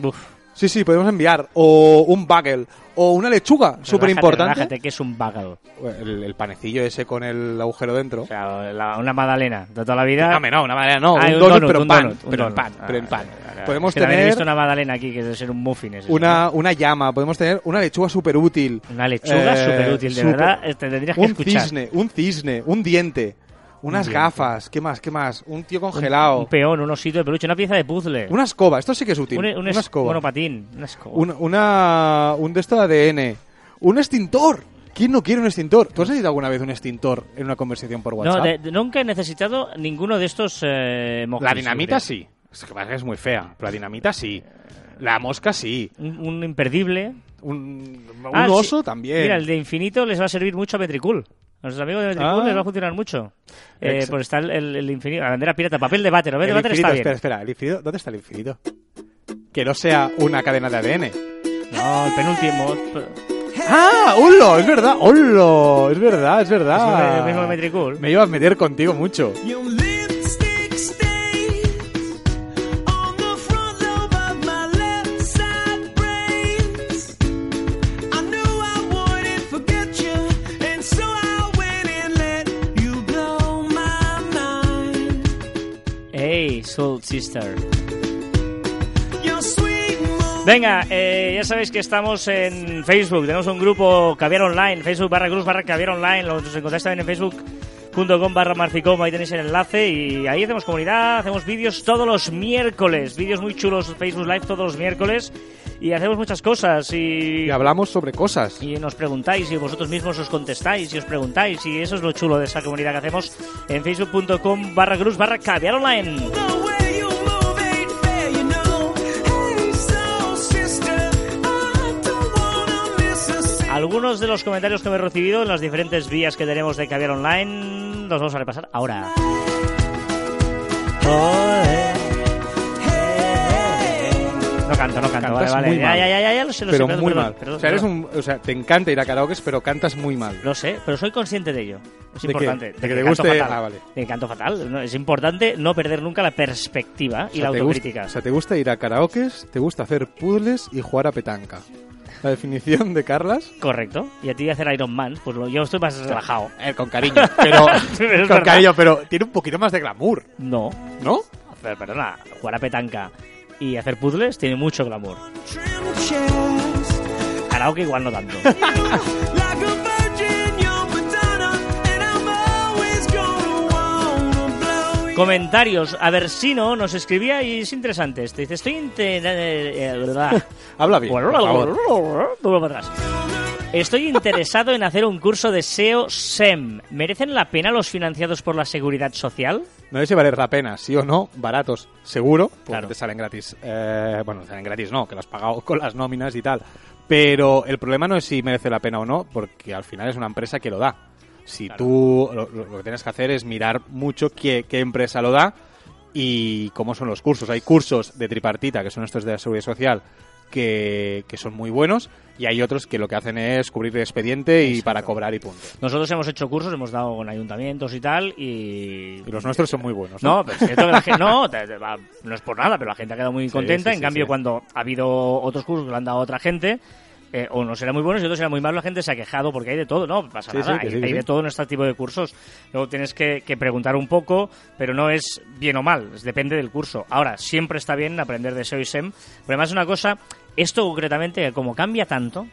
Uf, Sí, sí, podemos enviar. O un bagel. O una lechuga, súper importante. relájate, que es un bagel. El, el panecillo ese con el agujero dentro. O sea, la- una magdalena de toda la vida. No, no, una manera no. Ah, un un donut, donut, pero en un pan. donut, un pero en pan, pero en Ah, pan. vale, vale, vale. Podemos que tener visto una magdalena aquí que debe ser un muffin. es eso. una, una llama, podemos tener una lechuga súper útil. Una lechuga Eh, superútil, de súper- verdad. Te tendrías que Un escuchar. cisne, un cisne, un diente, unas gafas, ¿qué más? ¿Qué más? Un tío congelado. Un, peón, un osito de peluche, una pieza de puzzle. Una escoba, esto sí que es útil. un, un una es- escoba. monopatín. Una escoba. Un, una, un de esto de ADN. Un extintor. ¿Quién no quiere un extintor? ¿Tú has necesitado alguna vez un extintor en una conversación por WhatsApp? no, de- de- nunca he necesitado ninguno de estos eh, la dinamita sí. Es que pasa que es muy fea. pero La dinamita sí. La mosca sí. Un, un imperdible. Un, un Ah, sí. oso también. Mira, el de infinito les va a servir mucho a Metricool. A nuestros amigos de Metricool Ah. les va a funcionar mucho. Eh, pues está el, el- el infinito, la bandera pirata, papel de váter. El papel de El váter infinito, está bien. espera, espera. ¿el infinito? ¿Dónde está el infinito? Que no sea una cadena de ADN. No, el penúltimo. ¡Ah! ¡Holo! Es verdad. ¡Holo! Es verdad, es Es verdad. el mismo que Metricool. Me iba a meter contigo mucho. Soul Sister. Venga, eh, ya sabéis que estamos en Facebook, tenemos un grupo Caviar Online, Facebook barra cruz barra Caviar Online, los encontráis también en facebook.com barra marficom, ahí tenéis el enlace y ahí hacemos comunidad, hacemos vídeos todos los miércoles, vídeos muy chulos, Facebook Live todos los miércoles y hacemos muchas cosas y... Y hablamos sobre cosas. y nos preguntáis y vosotros mismos os contestáis y os preguntáis y eso es lo chulo de esa comunidad que hacemos en facebook.com barra cruz barra caviar online. Algunos de los comentarios que me he recibido en las diferentes vías que tenemos de caviar online los vamos a repasar ahora. No canto, no canto, vale, Cantas vale. muy Ya, mal. ya, ya, ya, ya, lo sé, lo pero sé, perdón, muy perdón, mal. perdón, o sea, eres un, o sea, te encanta ir a karaoke, pero cantas muy mal. Lo sé, pero soy consciente de ello. Es ¿De qué? importante. ¿De que te canto guste? fatal. Ah, vale. De canto fatal. No, Es importante no perder nunca la perspectiva O y sea, la te autocrítica. gusta, o sea, te gusta ir a karaokes, te gusta hacer puzzles y jugar a petanca. La definición de Carlas. Correcto. Y a ti hacer Iron Man, pues lo- yo estoy más relajado. Eh, con cariño, pero con verdad. cariño, pero tiene un poquito más de glamour, No. ¿no? Pero, perdona, jugar a petanca y hacer puzzles tiene mucho glamour. Karaoke igual no tanto. Like a. Comentarios. Aversino nos escribía y es interesante. Este dice, estoy intentando... Habla bien, por favor. Vuelvo para atrás. Estoy interesado en hacer un curso de SEO SEM. ¿Merecen la pena los financiados por la Seguridad Social? No sé si valer la pena, sí o no, baratos, seguro, porque Claro. te salen gratis. Eh, bueno, salen gratis no, que lo has pagado con las nóminas y tal. Pero el problema no es si merece la pena o no, porque al final es una empresa que lo da. Si tú lo, lo- lo que tienes que hacer es mirar mucho qué, qué empresa lo da y cómo son los cursos. Hay cursos de tripartita, que son estos de la seguridad social, que, que son muy buenos, y hay otros que lo que hacen es cubrir el expediente y para cobrar y punto. Nosotros hemos hecho cursos, hemos dado con ayuntamientos y tal, y... Y los nuestros son muy buenos. No, pero es que la gente, no, te- te va- no es por nada, pero la gente ha quedado muy Sí, contenta. sí, en sí, cambio, cuando ha habido otros cursos que lo han dado a otra gente, eh, unos eran muy buenos y otros eran muy malos, la gente se ha quejado porque hay de todo, ¿no? Pasa Sí, nada, sí, hay, sí, de todo en este tipo de cursos. Luego tienes que, que preguntar un poco, pero no es bien o mal, es- depende del curso. Ahora, siempre está bien aprender de SEO y SEM, pero además es una cosa, esto concretamente, como cambia tanto,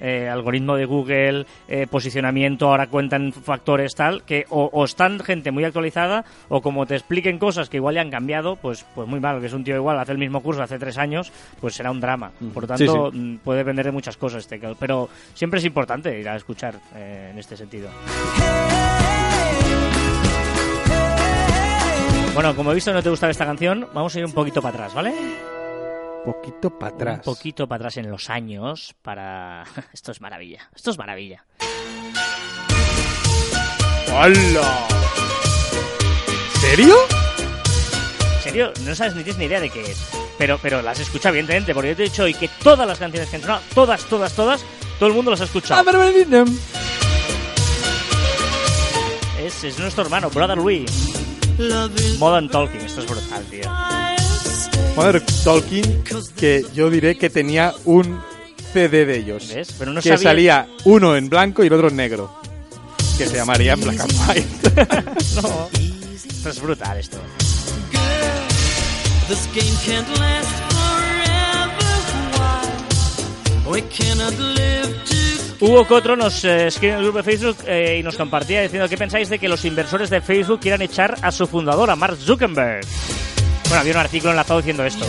eh, algoritmo de Google, eh, posicionamiento, ahora cuentan factores tal, que o, o están gente muy actualizada o como te expliquen cosas que igual ya han cambiado, pues, pues muy mal, que es un tío igual, hace el mismo curso hace tres años, pues será un drama. Por lo tanto, sí. mm, puede depender de muchas cosas, este, pero siempre es importante ir a escuchar eh, en este sentido. Bueno, como he visto no te gusta esta canción, vamos a ir un poquito para atrás, ¿vale? Poquito para atrás. Un poquito para atrás en los años para... Esto es maravilla, esto es maravilla. ¡Hola! ¿Serio? En serio, no sabes ni tienes ni idea de qué es. Pero, pero las escucha evidentemente, porque yo te he dicho hoy que todas las canciones que han sonado, todas, todas, todas, todo el mundo las ha escuchado. Es, es nuestro hermano, Brother Louis. Modern Talking, esto es brutal, tío. Mother Talking, que yo diré que tenía un CD de ellos. ¿Ves? Pero no que sabía- salía uno en blanco y el otro en negro. Que se llamaría Black and White. No. Esto es brutal, esto. This game can't last forever. Why? We cannot live to Hugo Cotro nos eh, escribe en el grupo de Facebook eh, y nos compartía diciendo qué pensáis de que los inversores de Facebook quieran echar a su fundador, a Mark Zuckerberg. Bueno, había un artículo enlazado diciendo esto.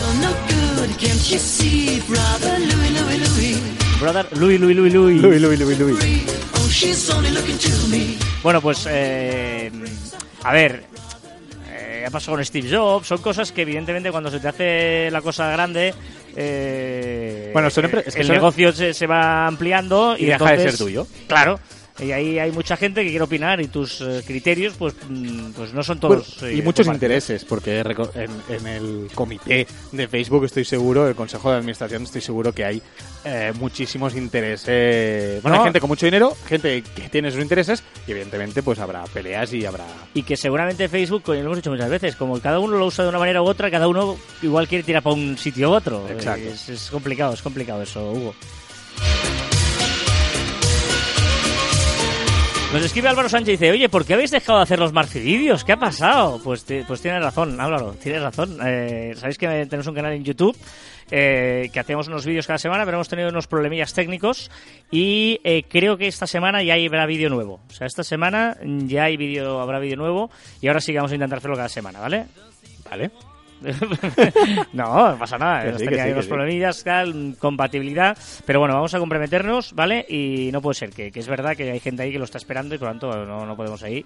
brother Louis, Louis, Louis? Louis, Louis, Louis, Louis. Louis. Bueno, pues, eh, a ver, eh, ha pasado con Steve Jobs, son cosas que evidentemente cuando se te hace la cosa grande, eh, Bueno, es que el son- negocio se, se va ampliando y, Y deja de entonces- ser tuyo. Claro. Y ahí hay mucha gente que quiere opinar y tus eh, criterios pues, mm, pues no son Bueno, todos... y eh, muchos intereses, porque en, en el comité de Facebook estoy seguro, el consejo de administración estoy seguro que hay eh, muchísimos intereses. Bueno, No. hay gente con mucho dinero, gente que tiene sus intereses y evidentemente pues habrá peleas y habrá... Y que seguramente Facebook, como lo hemos dicho muchas veces, como cada uno lo usa de una manera u otra, cada uno igual quiere tirar para un sitio u otro. Exacto. Es, es complicado, es complicado eso, Hugo. Nos escribe Álvaro Sánchez y dice, oye, ¿por qué habéis dejado de hacer los marcididios? ¿Qué ha pasado? Pues, pues tienes razón, Álvaro, tienes razón. Eh, Sabéis que tenemos un canal en YouTube eh, que hacemos unos vídeos cada semana, pero hemos tenido unos problemillas técnicos y eh, creo que esta semana ya habrá vídeo nuevo. O sea, esta semana ya hay vídeo, habrá vídeo nuevo y ahora sí que vamos a intentar hacerlo cada semana, ¿vale? ¿Vale? no, no pasa nada. Que sí, que tenido sí, unos que sí. problemillas, tal, compatibilidad. Pero bueno, vamos a comprometernos, ¿vale? Y no puede ser, que, que es verdad que hay gente ahí que lo está esperando y por lo tanto no, no podemos ahí.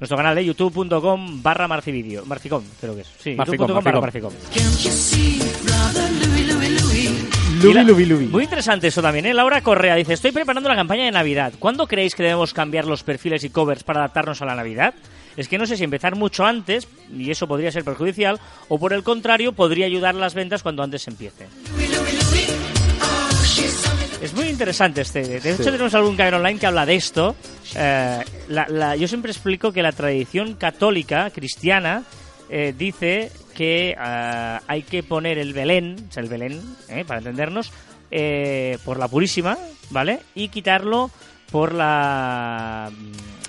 Nuestro canal de youtube.com barra marcivideo. Marficom, creo que es. Sí, youtube.com barra Marficom. la- lubi, lubi. Muy interesante eso también, ¿eh? Laura Correa dice, estoy preparando la campaña de Navidad. ¿Cuándo creéis que debemos cambiar los perfiles y covers para adaptarnos a la Navidad? Es que no sé si empezar mucho antes, y eso podría ser perjudicial, o por el contrario, podría ayudar las ventas cuando antes se empiece. Es muy interesante este. De hecho, tenemos algún canal online que habla de esto. Eh, la- la- yo siempre explico que la tradición católica, cristiana, eh, dice que ah, hay que poner el Belén, o sea, el Belén, eh, para entendernos, eh, por la Purísima, ¿vale? Y quitarlo por la,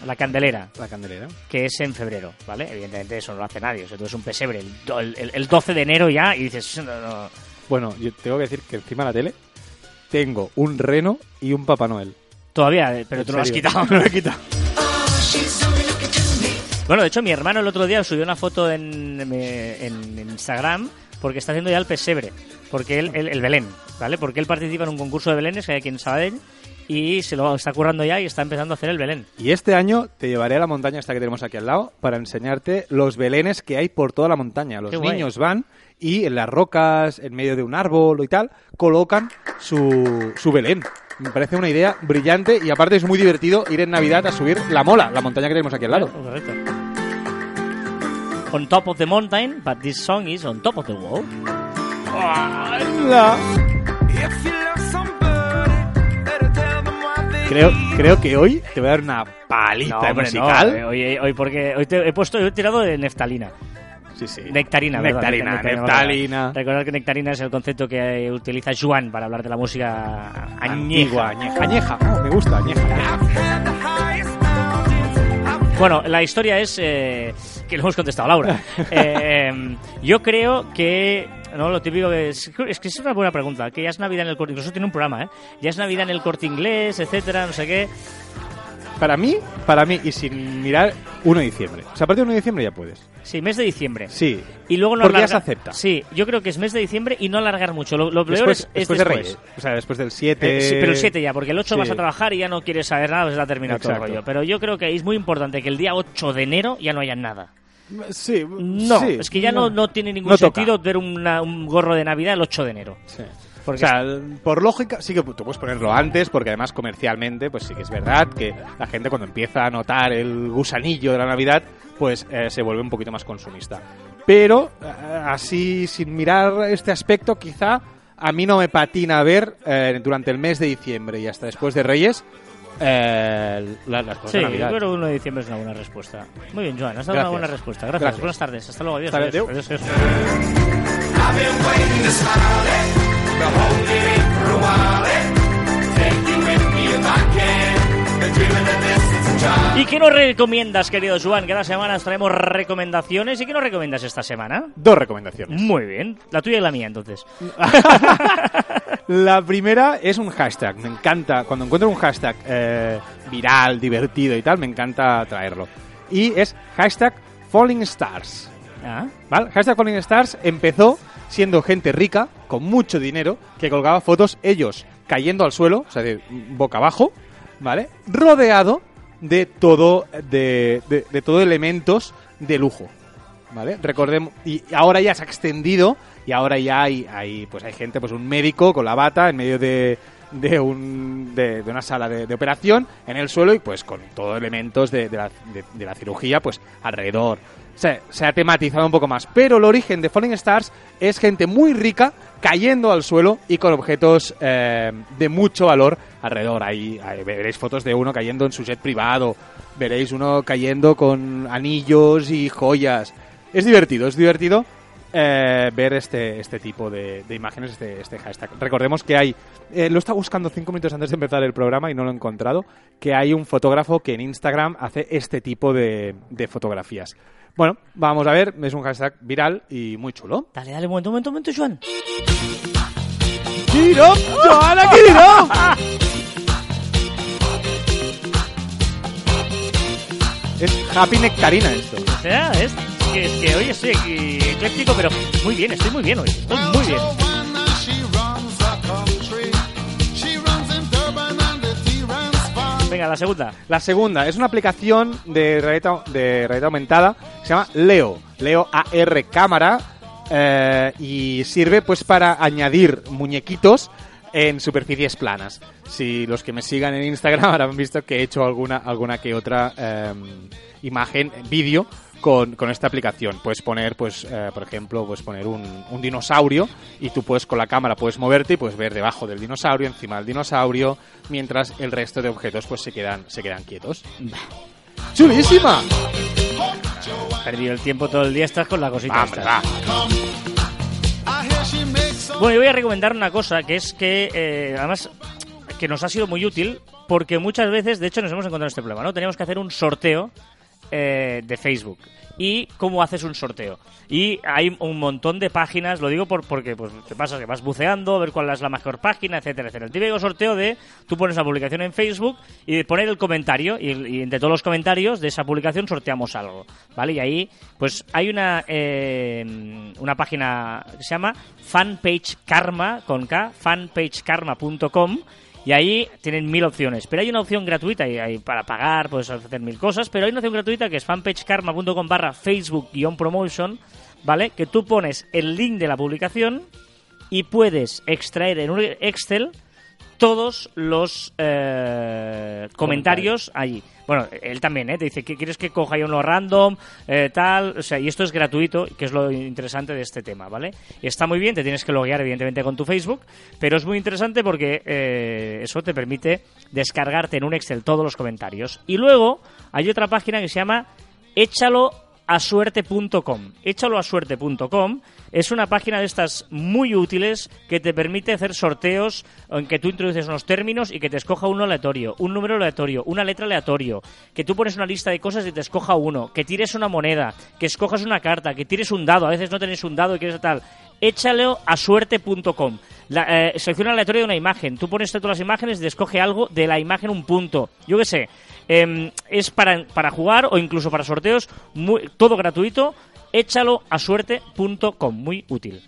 la Candelera, La candelera. que es en febrero, ¿vale? Evidentemente eso no lo hace nadie, o sea, tú es un pesebre el, el- el 12 de enero ya y dices, no, no. Bueno, yo tengo que decir que encima de la tele tengo un reno y un Papá Noel. todavía, eh, pero ¿En tú no lo has serio? quitado. No lo he quitado. Bueno, de hecho, mi hermano el otro día subió una foto en, en- en Instagram porque está haciendo ya el pesebre. Porque él, el, el Belén, ¿vale? Porque él participa en un concurso de Belenes que hay aquí en Sabadell y se lo está currando ya y está empezando a hacer el Belén. Y este año te llevaré a la montaña esta que tenemos aquí al lado para enseñarte los belenes que hay por toda la montaña. Los Qué guay. niños van y en las rocas, en medio de un árbol y tal, colocan su, su belén. Me parece una idea brillante y aparte es muy divertido ir en Navidad a subir la mola, la montaña que tenemos aquí al lado. Correcto. On top of the mountain, but this song is on top of the world. If Creo, creo que hoy te voy a dar una paliza hombre, musical. no, eh, hoy, hoy porque hoy te he puesto, he tirado de neftalina. Sí, sí. Nectarina, ¿verdad? Nectarina, Nectarina. neftalina. Recordad que nectarina es el concepto que utiliza Juan para hablar de la música añeja. añeja. Añeja, Oh, me gusta, añeja. Bueno, la historia es eh, que lo hemos contestado Laura. Eh, yo creo que no lo típico que es, es que es una buena pregunta. Que ya es Navidad en el corte, incluso tiene un programa, ¿eh? Ya es Navidad en el corte inglés, etcétera, no sé qué. Para mí, para mí, y sin mirar, 1 de diciembre. O sea, a partir de 1 de diciembre ya puedes. Sí, mes de diciembre. Sí. Y luego no Porque ya alargar- se acepta. Sí, yo creo que es mes de diciembre y no alargar mucho. Lo, lo peor Después, es, es después de. Reyes. O sea, después del 7. Eh, sí, pero el 7 ya, porque el 8 Sí. vas a trabajar y ya no quieres saber nada, pues ya ha terminado todo el rollo. Pero yo creo que es muy importante que el día 8 de enero ya no haya nada. Sí, No, sí, es que ya no, no tiene ningún No sentido ver una- un gorro de Navidad el 8 de enero. Sí. Porque o sea, por lógica, sí que tú puedes ponerlo antes, porque además comercialmente, pues sí que es verdad que la gente cuando empieza a notar el gusanillo de la Navidad, pues eh, se vuelve un poquito más consumista. Pero eh, así, sin mirar este aspecto, quizá a mí no me patina ver eh, durante el mes de diciembre y hasta después de Reyes eh, la- las cosas Sí, de yo Navidad. creo que 1 de diciembre es una buena respuesta. Muy bien, Joan, has dado una buena respuesta. Gracias. Gracias. Buenas tardes. Hasta luego. Adiós. Hasta adiós, luego. adiós, adiós. ¿Y qué nos recomiendas, querido Joan? Cada semana os traemos recomendaciones. ¿Y qué nos recomiendas esta semana? Dos recomendaciones. Muy bien. La tuya y la mía, entonces. La primera es un hashtag. Me encanta, cuando encuentro un hashtag eh, viral, divertido y tal, me encanta traerlo. Y es hashtag Falling Stars. Ah, ¿Vale? Hashtag Falling Stars empezó siendo gente rica, con mucho dinero, que colgaba fotos ellos cayendo al suelo, o sea, de boca abajo, ¿vale? Rodeado de todo, de, de, todo elementos de lujo, ¿vale? Recordemos, y ahora ya se ha extendido y ahora ya hay, hay, pues hay gente, pues un médico con la bata en medio de, de, un, de, una sala de, operación en el suelo y pues con todos elementos de, de la, la cirugía pues alrededor. Se, ha tematizado un poco más, pero el origen de Falling Stars es gente muy rica cayendo al suelo y con objetos eh, de mucho valor alrededor. Ahí, veréis fotos de uno cayendo en su jet privado, veréis uno cayendo con anillos y joyas. Es divertido, es divertido eh, ver este, este tipo de, imágenes, este, este hashtag. Recordemos que hay, eh, lo estaba buscando cinco minutos antes de empezar el programa y no lo he encontrado, que hay un fotógrafo que en Instagram hace este tipo de fotografías. Bueno, vamos a ver, es un hashtag viral y muy chulo. dale, dale, un momento, un momento, un momento, Joan. ¡Giro! ¡Joana Giro! Es Happy Nectarina esto. O sea, es que, es que hoy estoy ecléctico, pero muy bien, estoy muy bien hoy. Estoy muy bien. Venga, la segunda. La segunda es una aplicación de realidad, de realidad aumentada que se llama Leo. Leo AR Cámara. eh, y sirve pues para añadir muñequitos en superficies planas. Si los que me sigan en Instagram habrán visto que he hecho alguna, alguna que otra eh, imagen, vídeo con, con esta aplicación. Puedes poner, pues, eh, por ejemplo, puedes poner un, un dinosaurio y tú puedes con la cámara puedes moverte y puedes ver debajo del dinosaurio, encima del dinosaurio, mientras el resto de objetos pues se quedan, se quedan quietos. ¡Chulísima! Perdido el tiempo todo el día, estás con la cosita. Va. Bueno, yo voy a recomendar una cosa, que es que, eh, además, que nos ha sido muy útil, porque muchas veces, de hecho, nos hemos encontrado este problema, ¿no? Teníamos que hacer un sorteo eh, de Facebook. ¿Y cómo haces un sorteo? Y hay un montón de páginas, lo digo por, porque pues, te pasa que vas buceando, a ver cuál es la mejor página, etcétera, etcétera. El típico sorteo de, tú pones una publicación en Facebook y poner el comentario, y, entre todos los comentarios de esa publicación sorteamos algo, ¿vale? Y ahí, pues hay una, eh, una página que se llama Fanpage Karma, con K, fanpagekarma.com, y ahí tienen mil opciones. Pero hay una opción gratuita y hay para pagar, puedes hacer mil cosas. Pero hay una opción gratuita que es fanpagekarma.com barra Facebook-promotion, ¿vale? Que tú pones el link de la publicación y puedes extraer en un Excel todos los eh, comentarios allí. Bueno, él también, ¿eh? Te dice que quieres que coja yo uno random, eh, tal, o sea, y esto es gratuito, que es lo interesante de este tema, ¿vale? Y está muy bien, te tienes que loguear evidentemente con tu Facebook, pero es muy interesante porque eh, eso te permite descargarte en un Excel todos los comentarios. Y luego hay otra página que se llama échaloasuerte.com. Échaloasuerte.com es una página de estas muy útiles que te permite hacer sorteos en que tú introduces unos términos y que te escoja uno aleatorio, un número aleatorio, una letra aleatorio, que tú pones una lista de cosas y te escoja uno, que tires una moneda, que escojas una carta, que tires un dado, a veces no tenés un dado y quieres tal. Échalo a suerte.com. Eh, selecciona aleatorio de una imagen. Tú pones todas las imágenes y te escoge algo de la imagen un punto. Yo qué sé. Em, es para, para jugar o incluso para sorteos. Muy, todo gratuito. Échalo a suerte.com. Muy útil.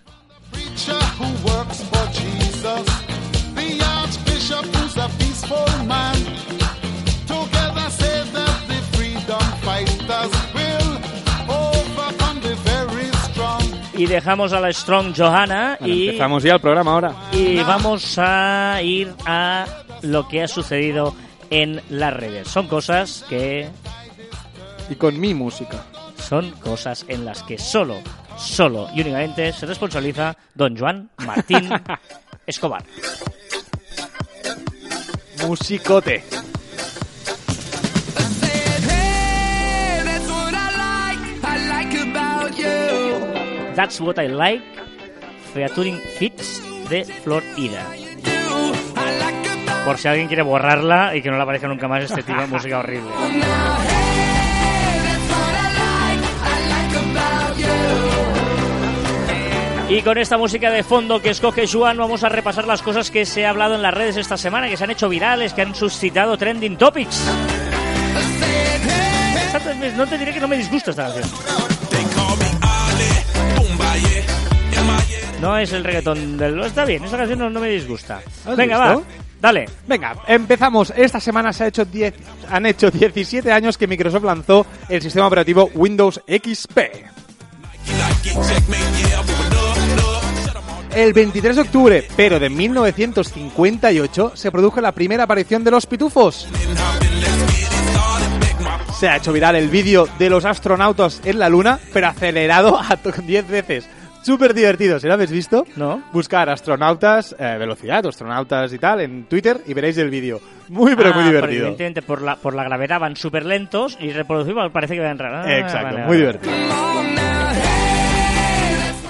Y dejamos a la Strong Johanna Bueno, y, empezamos ya el programa ahora. y vamos a ir a lo que ha sucedido en las redes. Son cosas que Y con mi música. son cosas en las que solo, solo y únicamente se responsabiliza don Juan Martín Escobar. Musicote. That's what I like. Featuring Hits de Flor Por si alguien quiere borrarla y que no le aparezca nunca más este tipo de música horrible. Y con esta música de fondo que escoge Juan, vamos a repasar las cosas que se ha hablado en las redes esta semana, que se han hecho virales, que han suscitado trending topics. No te diré que no me disgusta esta canción. No es el reggaetón del... Está bien, esta canción no, no me disgusta. ¿Has Venga, va? Dale. Venga, empezamos. Esta semana se ha hecho 10, han hecho 17 años que Microsoft lanzó el sistema operativo Windows XP. El 23 de octubre, pero de 1958, se produjo la primera aparición de los pitufos. Se ha hecho viral el vídeo de los astronautas en la Luna, pero acelerado a to- 10 veces. Súper divertido, ¿se lo habéis visto? ¿No? Buscar astronautas, eh, velocidad, astronautas y tal en Twitter y veréis el vídeo. Muy, pero Ah, muy divertido. evidentemente por la, por la gravedad van súper lentos y reproducir parece que van raros. Ah, Exacto, vale, muy vale. divertido.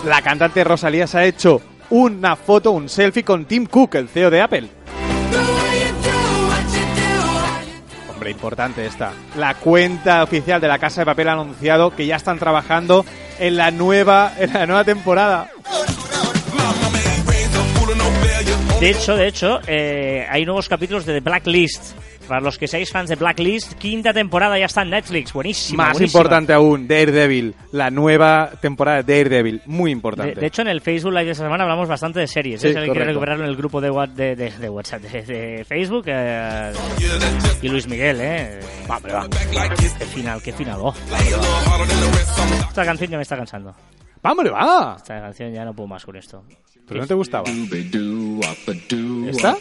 La cantante Rosalía se ha hecho una foto, un selfie con Tim Cook, el CEO de Apple. Hombre, importante esta. La cuenta oficial de la Casa de Papel ha anunciado que ya están trabajando en la nueva, en la nueva temporada. De hecho, de hecho, eh, hay nuevos capítulos de The Blacklist. Para los que seáis fans de Blacklist, quinta temporada ya está en Netflix. Buenísima. Más buenísima. importante aún, Daredevil, la nueva temporada de Daredevil, muy De, importante. de hecho, en el Facebook Live de esta semana hablamos bastante de series. Sí, ¿eh? Alguien quiere correcto. recuperarlo en el grupo de, de, de- de WhatsApp, de, de Facebook. eh, y Luis Miguel, ¿eh? Va, va. Qué final, qué final. oh. Esta canción ya me está cansando. ¡Vámonos, va! Esta canción ya no puedo más con esto. ¿Pero no te gustaba? ¿Esta?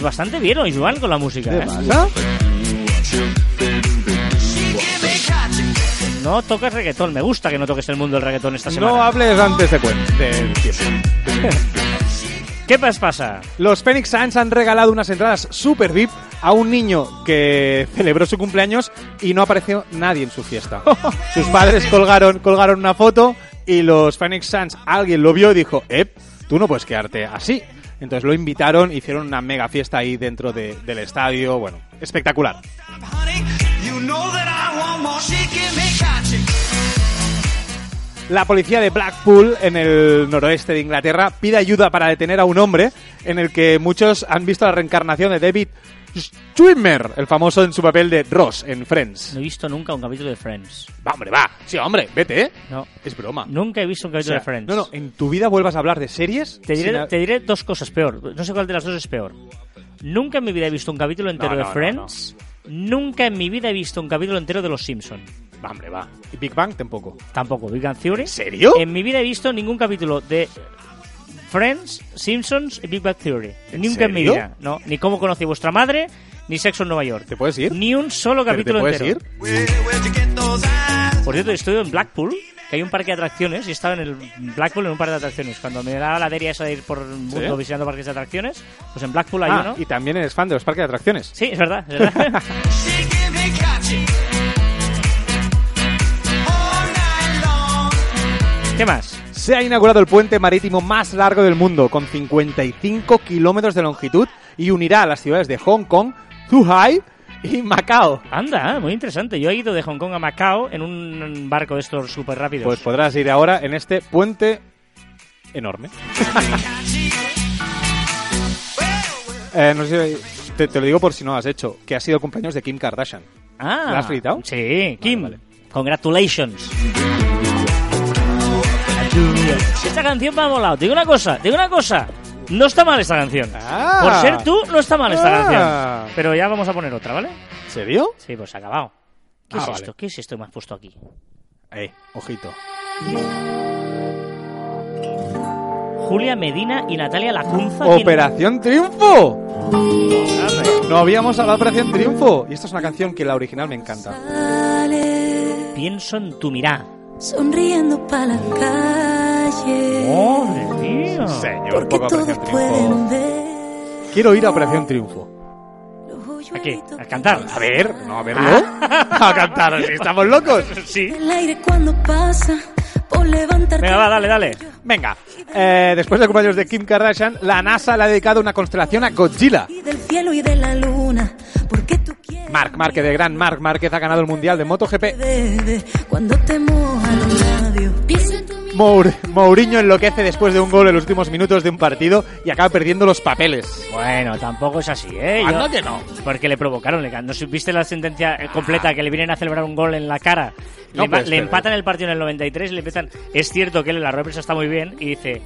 Bastante bien, hoy, Joan, con la música, ¿Qué ¿eh? pasa? No tocas reggaetón. Me gusta que no toques el mundo del reggaetón esta semana. No hables antes de tiempo. ¿Qué pas- pasa? Los Phoenix Suns han regalado unas entradas super VIP a un niño que celebró su cumpleaños y no apareció nadie en su fiesta. Sus padres colgaron, colgaron una foto y los Phoenix Suns, alguien lo vio y dijo, eh, tú no puedes quedarte así. Entonces lo invitaron, hicieron una mega fiesta ahí dentro de- del estadio, bueno, espectacular. La policía de Blackpool, en el noroeste de Inglaterra, pide ayuda para detener a un hombre en el que muchos han visto la reencarnación de David Schwimmer, el famoso en su papel de Ross en Friends. No he visto nunca un capítulo de Friends. Va, hombre, va. Sí, hombre, vete, ¿eh? No. Es broma. Nunca he visto un O capítulo sea, de Friends. No, no, en tu vida vuelvas a hablar de series. Te diré, a- te diré dos cosas peor. No sé cuál de las dos es peor. Nunca en mi vida he visto un capítulo entero No, de no, no, Friends. Nunca en mi vida he visto un capítulo entero de Los Simpson. Va, hombre, va. Y Big Bang tampoco. Tampoco. Big Bang Theory. ¿En serio? En mi vida he visto ningún capítulo de Friends, Simpsons y Big Bang Theory. ¿En Nunca en mi vida. No, ni cómo conocí vuestra madre, ni Sexo en Nueva York. ¿Te puedes ir? Ni un solo ¿Pero capítulo ¿Te puedes entero. ir? Por cierto, estuve en Blackpool, que hay un parque de atracciones, y estaba en el Blackpool en un parque de atracciones. Cuando me daba la deria esa de ir por el mundo ¿Sí? visitando parques de atracciones, pues en Blackpool hay Ah, uno. y también eres fan de los parques de atracciones. Sí, es verdad, es verdad. ¿Qué más? Se ha inaugurado el puente marítimo más largo del mundo, con 55 kilómetros de longitud, y unirá a las ciudades de Hong Kong, Zhuhai y Macao. Anda, muy interesante. Yo he ido de Hong Kong a Macao en un barco de estos súper rápidos. Pues podrás ir ahora en este puente enorme. Eh, no sé, te, te lo digo por si no lo has hecho, que ha sido el cumpleaños de Kim Kardashian. ah, ¿la has felicitado? Sí, Kim. vale. Congratulations. Esta canción me ha molado. Te digo una cosa, te digo una cosa. No está mal esta canción. Ah. Por ser tú, no está mal esta Ah. canción. Pero ya vamos a poner otra, ¿vale? ¿En serio? Sí, pues acabado. ¿Qué Ah, es vale. esto? ¿Qué es esto que me has puesto aquí? Eh, ojito. Julia Medina y Natalia Lacunza. ¿quién- ¡Operación Triunfo! No habíamos hablado de Operación Triunfo. Y esta es una canción que la original me encanta. Pienso en tu mirada. sonriendo para la calle. ¡Madre mía! Señor, porque poco todos Operación pueden Triunfo. ver. Quiero ir a Operación Triunfo. ¿A qué? ¿A cantar? A ver, no a verlo. a cantar, si estamos locos. Sí. El aire cuando pasa por levantarte. Venga, va, dale, dale. Venga, eh, después del cumpleaños de Kim Kardashian, la NASA le ha dedicado una constelación a Godzilla. Y del cielo y de la luna. Porque tú quieres. Marc Márquez, de gran Marc Márquez, ha ganado el Mundial de MotoGP. Cuando te mojan los labios. Mour- Mourinho enloquece después de un gol en los últimos minutos de un partido y acaba perdiendo los papeles. Bueno, tampoco es así, ¿eh? Yo- Anda que no. Porque le provocaron, le ¿no supiste la sentencia eh, completa que le vienen a celebrar un gol en la cara? No le, le empatan el partido en el 93 y le empiezan... Es cierto que él en la prensa está muy bien y dice...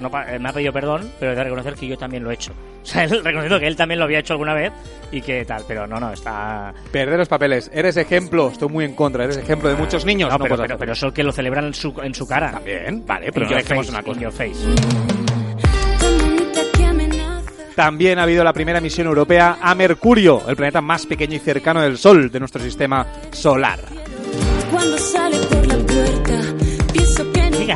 No, eh, me ha pedido perdón, pero he de reconocer que yo también lo he hecho. O sea, él reconociendo que él también lo había hecho alguna vez y que tal, pero no, no, está... Perder los papeles. Eres ejemplo, estoy muy en contra, eres ejemplo de muchos niños. No, No pero, pero, pero eso que lo celebran en su, en su cara. También, vale, pero In no your dejemos face, una cosa. in your face. También ha habido la primera misión europea a Mercurio, el planeta más pequeño y cercano del Sol de nuestro sistema solar. Cuando sale por la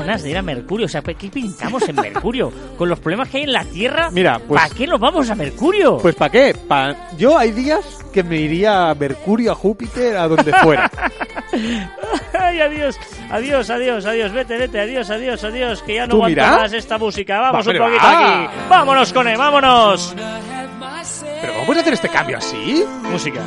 ganas de ir a Mercurio. O sea, ¿qué pintamos en Mercurio? Con los problemas que hay en la Tierra, Mira, pues- ¿para qué nos vamos a Mercurio? Pues ¿para qué? Pa- Yo hay días que me iría a Mercurio, a Júpiter, a donde fuera. Ay, adiós, adiós, adiós, adiós, vete, vete, adiós, adiós, adiós, que ya no ¿Tú aguanto mira? más esta música. Vamos Va, un poquito va. aquí. Vámonos con él, vámonos. ¿Pero cómo puedes hacer este cambio así? Música.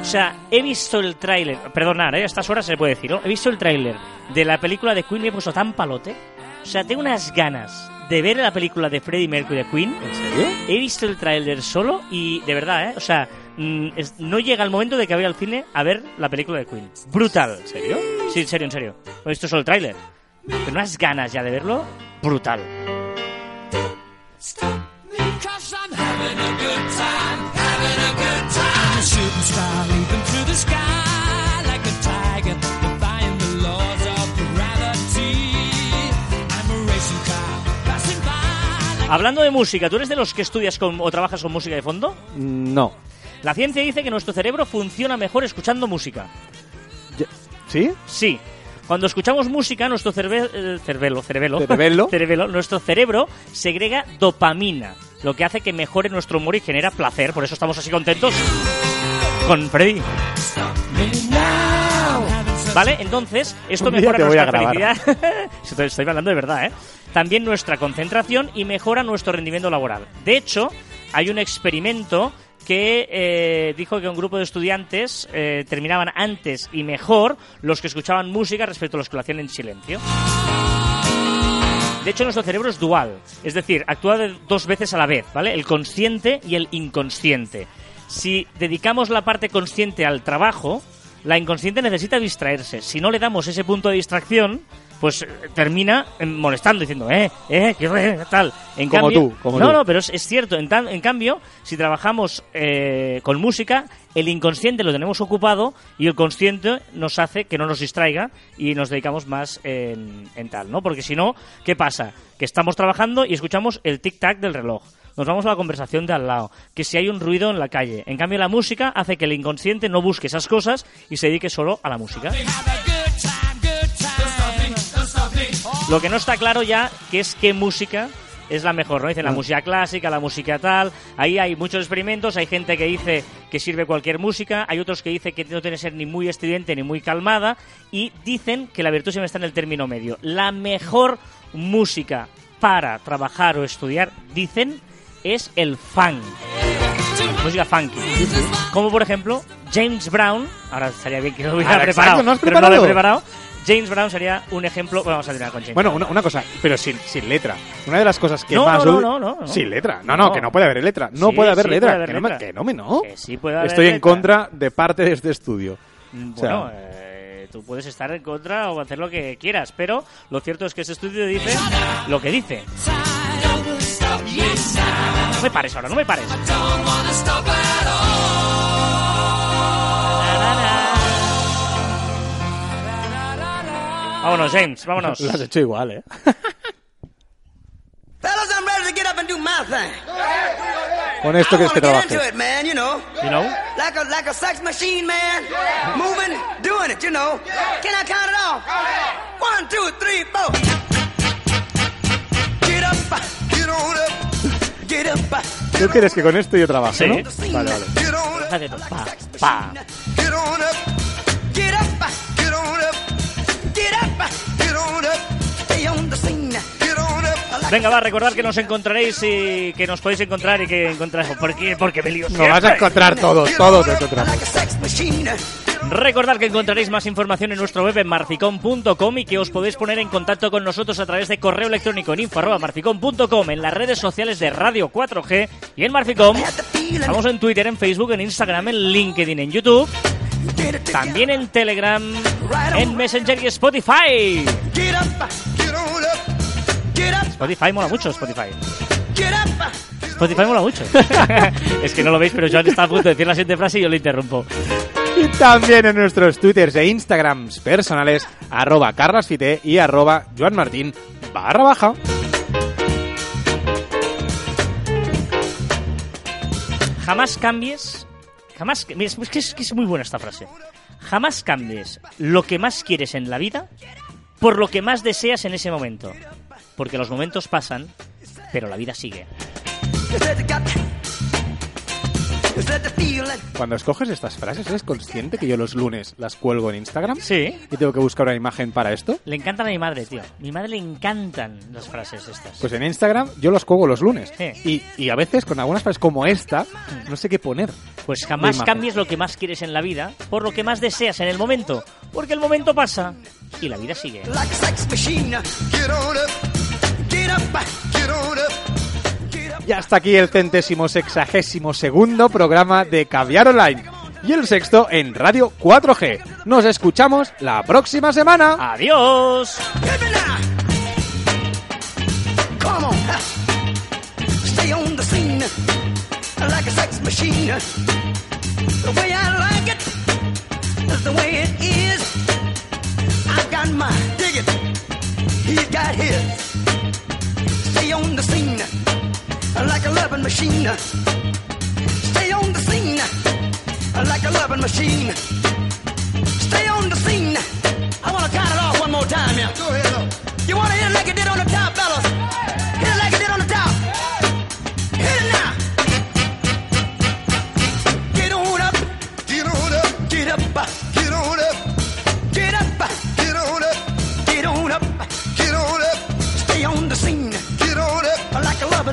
O sea, he visto el tráiler, perdonad, ¿eh? a estas horas se puede decir, ¿no? He visto el tráiler de la película de Queen y me he puesto tan palote. O sea, tengo unas ganas de ver la película de Freddie Mercury de Queen. ¿En serio? He visto el tráiler solo y de verdad, ¿eh? O sea, mm, es- no llega el momento de que vaya al cine a ver la película de Queen. Brutal. ¿En serio? Sí, en serio, en serio. He visto solo el tráiler. Pero unas ganas ya de verlo, brutal. Hablando de música, ¿tú eres de los que estudias con, o trabajas con música de fondo? No. La ciencia dice que nuestro cerebro funciona mejor escuchando música. ¿Sí? Sí. Cuando escuchamos música, nuestro cerve- eh, cervelo, cerebelo, Cerebelo. cerebelo, nuestro cerebro segrega dopamina, lo que hace que mejore nuestro humor y genera placer. Por eso estamos así contentos con Freddy. ¿Vale? Entonces, esto mejora nuestra felicidad. estoy hablando de verdad, ¿eh? También nuestra concentración y mejora nuestro rendimiento laboral. De hecho, hay un experimento que eh, dijo que un grupo de estudiantes eh, terminaban antes y mejor los que escuchaban música respecto a los que lo hacían en silencio. De hecho, nuestro cerebro es dual, es decir, actúa de dos veces a la vez, ¿vale? El consciente y el inconsciente. Si dedicamos la parte consciente al trabajo, la inconsciente necesita distraerse. Si no le damos ese punto de distracción, pues eh, termina eh, molestando, diciendo, eh, eh, qué re- tal. En Como cambio, tú, como no, tú. no, pero es, es cierto. En, tan- en cambio, si trabajamos eh, con música, el inconsciente lo tenemos ocupado y el consciente nos hace que no nos distraiga y nos dedicamos más en, en tal, ¿no? Porque si no, ¿qué pasa? Que estamos trabajando y escuchamos el tic-tac del reloj. Nos vamos a la conversación de al lado, que si hay un ruido en la calle. En cambio, la música hace que el inconsciente no busque esas cosas y se dedique solo a la música. Lo que no está claro ya que es qué música es la mejor, ¿no? Dicen la música clásica, la música tal. Ahí hay muchos experimentos, hay gente que dice que sirve cualquier música, hay otros que dicen que no tiene que ser ni muy estridente ni muy calmada y dicen que la virtud siempre está en el término medio. La mejor música para trabajar o estudiar, dicen, es el funk. Música funky. Como por ejemplo, James Brown. Ahora estaría bien que lo hubiera preparado. ¿no has pero no lo he preparado? James Brown sería un ejemplo. Bueno, vamos a terminar con James Bueno, Brown. una, una cosa, pero sin, sin letra. Una de las cosas que No, más... no, no, no, no. Sin letra. No, no, No. que no puede haber letra. No Sí, puede haber sí letra. puede haber que, no me, letra. que no me no. Que sí puede haber Estoy en letra. contra de parte de este estudio. Mm, O sea- Bueno, eh, tú puedes estar en contra o hacer lo que quieras, pero lo cierto es que ese estudio dice lo que dice. No me pares ahora, no me pares. Vámonos, James, vámonos. Lo has hecho igual, ¿eh? Fellas, I'm ready to get up and do my thing. Con esto quieres que trabaje. into it, man, you know. You know? Like a, like a sex machine, man. Moving, doing it, you know. Can I count it off? One, two, three, four. Get up, get on up, get up. ¿Tú quieres que con esto yo trabaje, Sí. no? Vale, vale. Get on up, Fíjate tú, pa, pa. Get on up, get up, Venga, va, recordad que nos encontraréis y que nos podéis encontrar y que encontráis. ¿Por qué? Porque me lío Nos vas a encontrar todos, todos encontramos. a. Recordad que encontraréis más información en nuestro web en marficom.com y que os podéis poner en contacto con nosotros a través de correo electrónico en info@marficom.com, en las redes sociales de Radio 4G y en feeling. Estamos en Twitter, en Facebook, en Instagram, en LinkedIn, en YouTube. También en Telegram, en Messenger y Spotify. Spotify mola mucho, Spotify. Spotify mola mucho. es que no lo veis, pero Joan está a punto de decir la siguiente frase y yo le interrumpo. Y también en nuestros twitters e instagrams personales, arroba carlasfite y arroba joanmartin barra baja. Jamás cambies. Jamás. Es que es, que es muy buena esta frase. Jamás cambies lo que más quieres en la vida por lo que más deseas en ese momento. Porque los momentos pasan, pero la vida sigue. Cuando escoges estas frases, ¿eres consciente que yo los lunes las cuelgo en Instagram? Sí. ¿Y tengo que buscar una imagen para esto? Le encantan a mi madre, tío. Mi madre le encantan las frases estas. Pues en Instagram yo los cuelgo los lunes. Sí. Y, y a veces con algunas frases como esta, no sé qué poner. Pues jamás cambies lo que más quieres en la vida por lo que más deseas en el momento. Porque el momento pasa y la vida sigue. Like a sex machine. Get on up, get up, get Get on up. Y hasta aquí el centésimo sexagésimo segundo programa de Caviar Online. Y el sexto en Radio 4G. Nos escuchamos la próxima semana. ¡Adiós! On the scene like a sex machine. The way I like it is the way it is. I've got mine. Dig it. He's got his. Stay on the scene like a loving machine. Stay on the scene like a loving machine. Stay on the scene. I want to count it off one more time, yeah. Go ahead.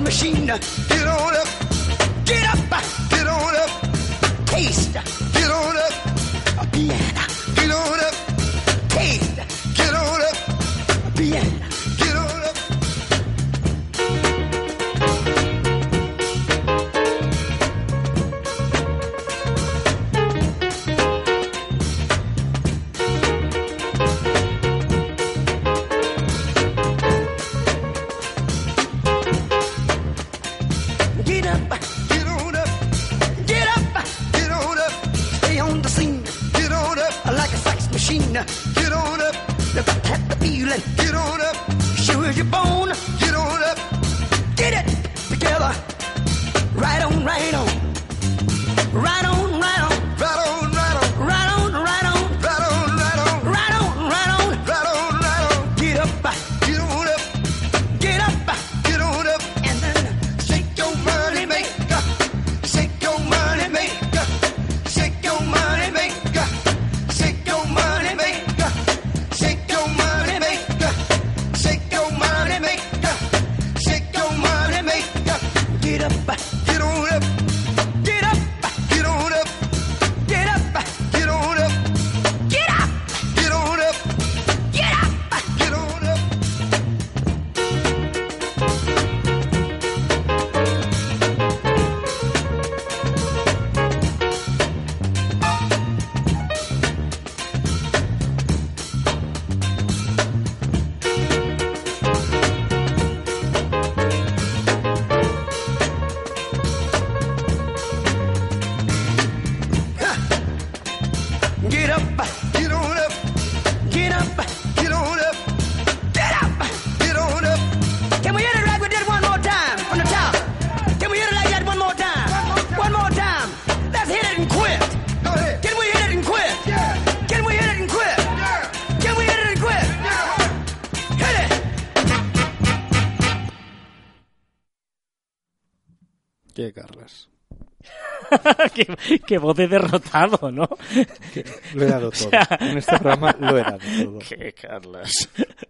Machine. Get on up. Get up, Get on up. taste Get on up. a piano, Get on up. taste Get on up. a piano. ¿Qué, Carlas? qué, qué voz de derrotado, ¿no? Lo he dado todo. sea- En este programa lo he dado todo. ¿Qué, Carlas?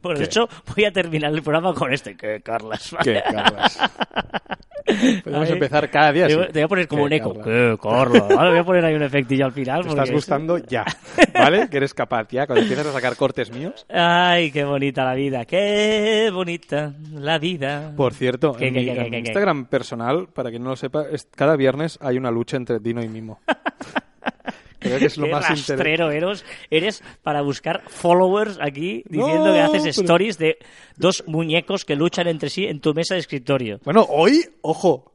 Por hecho, voy a terminar el programa con este. ¿Qué, Carlas? ¿Qué, Carlas? Podemos Ay. empezar cada día Te voy, a poner como ¿Qué, un eco. ¿Qué? Ahora voy a poner ahí un efectillo al final. Te porque estás gustando ya, ¿vale? Que eres capaz ya. Cuando empiezas a sacar cortes míos. Ay, qué bonita la vida. Qué bonita la vida. Por cierto, ¿Qué, en qué, mi, qué, en? Instagram personal, para quien no lo sepa, es- cada viernes hay una lucha entre Dino y Mimo. Creo que es lo Qué más rastrero eres, eres para buscar followers aquí diciendo No, que haces pero- stories de dos muñecos que luchan entre sí en tu mesa de escritorio. Bueno, hoy, ojo,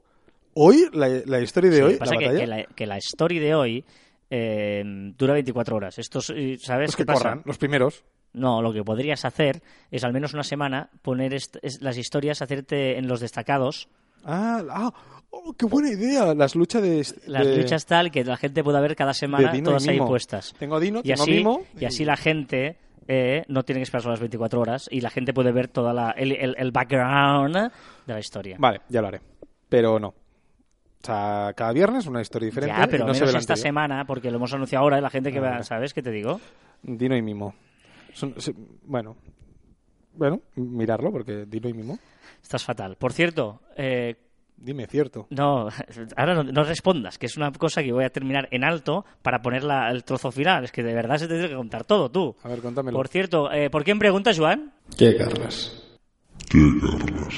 hoy, la, la historia de Sí, hoy, pasa la que, batalla, que la, que la story de hoy eh, dura 24 horas. Estos, ¿Sabes los qué que pasa? corran, los primeros. No, lo que podrías hacer es al menos una semana poner las historias, hacerte en los destacados Ah, ah, oh, qué buena idea. Las luchas de... las de- luchas tal que la gente pueda ver cada semana todas ahí puestas. Tengo a Dino, y tengo así, Mimo. Y así la gente eh, no tiene que esperar solo las 24 horas y la gente puede ver toda la, el, el- el background de la historia. Vale, ya lo haré. Pero no. O sea, cada viernes una historia diferente. ya, pero no menos esta semana, porque lo hemos anunciado ahora y la gente que Ah, va. ¿sabes qué te digo? Dino y Mimo. Son- se- bueno. Bueno, mirarlo, porque Dino y Mimo. Estás fatal. Por cierto, eh, Dime, cierto. no, ahora no, no respondas, que es una cosa que voy a terminar en alto para poner la- el trozo final. Es que de verdad se te tiene que contar todo, tú. A ver, contámelo. Por cierto, eh, ¿por quién preguntas, Joan? ¿Qué, Carlas? ¿Qué, Carlas?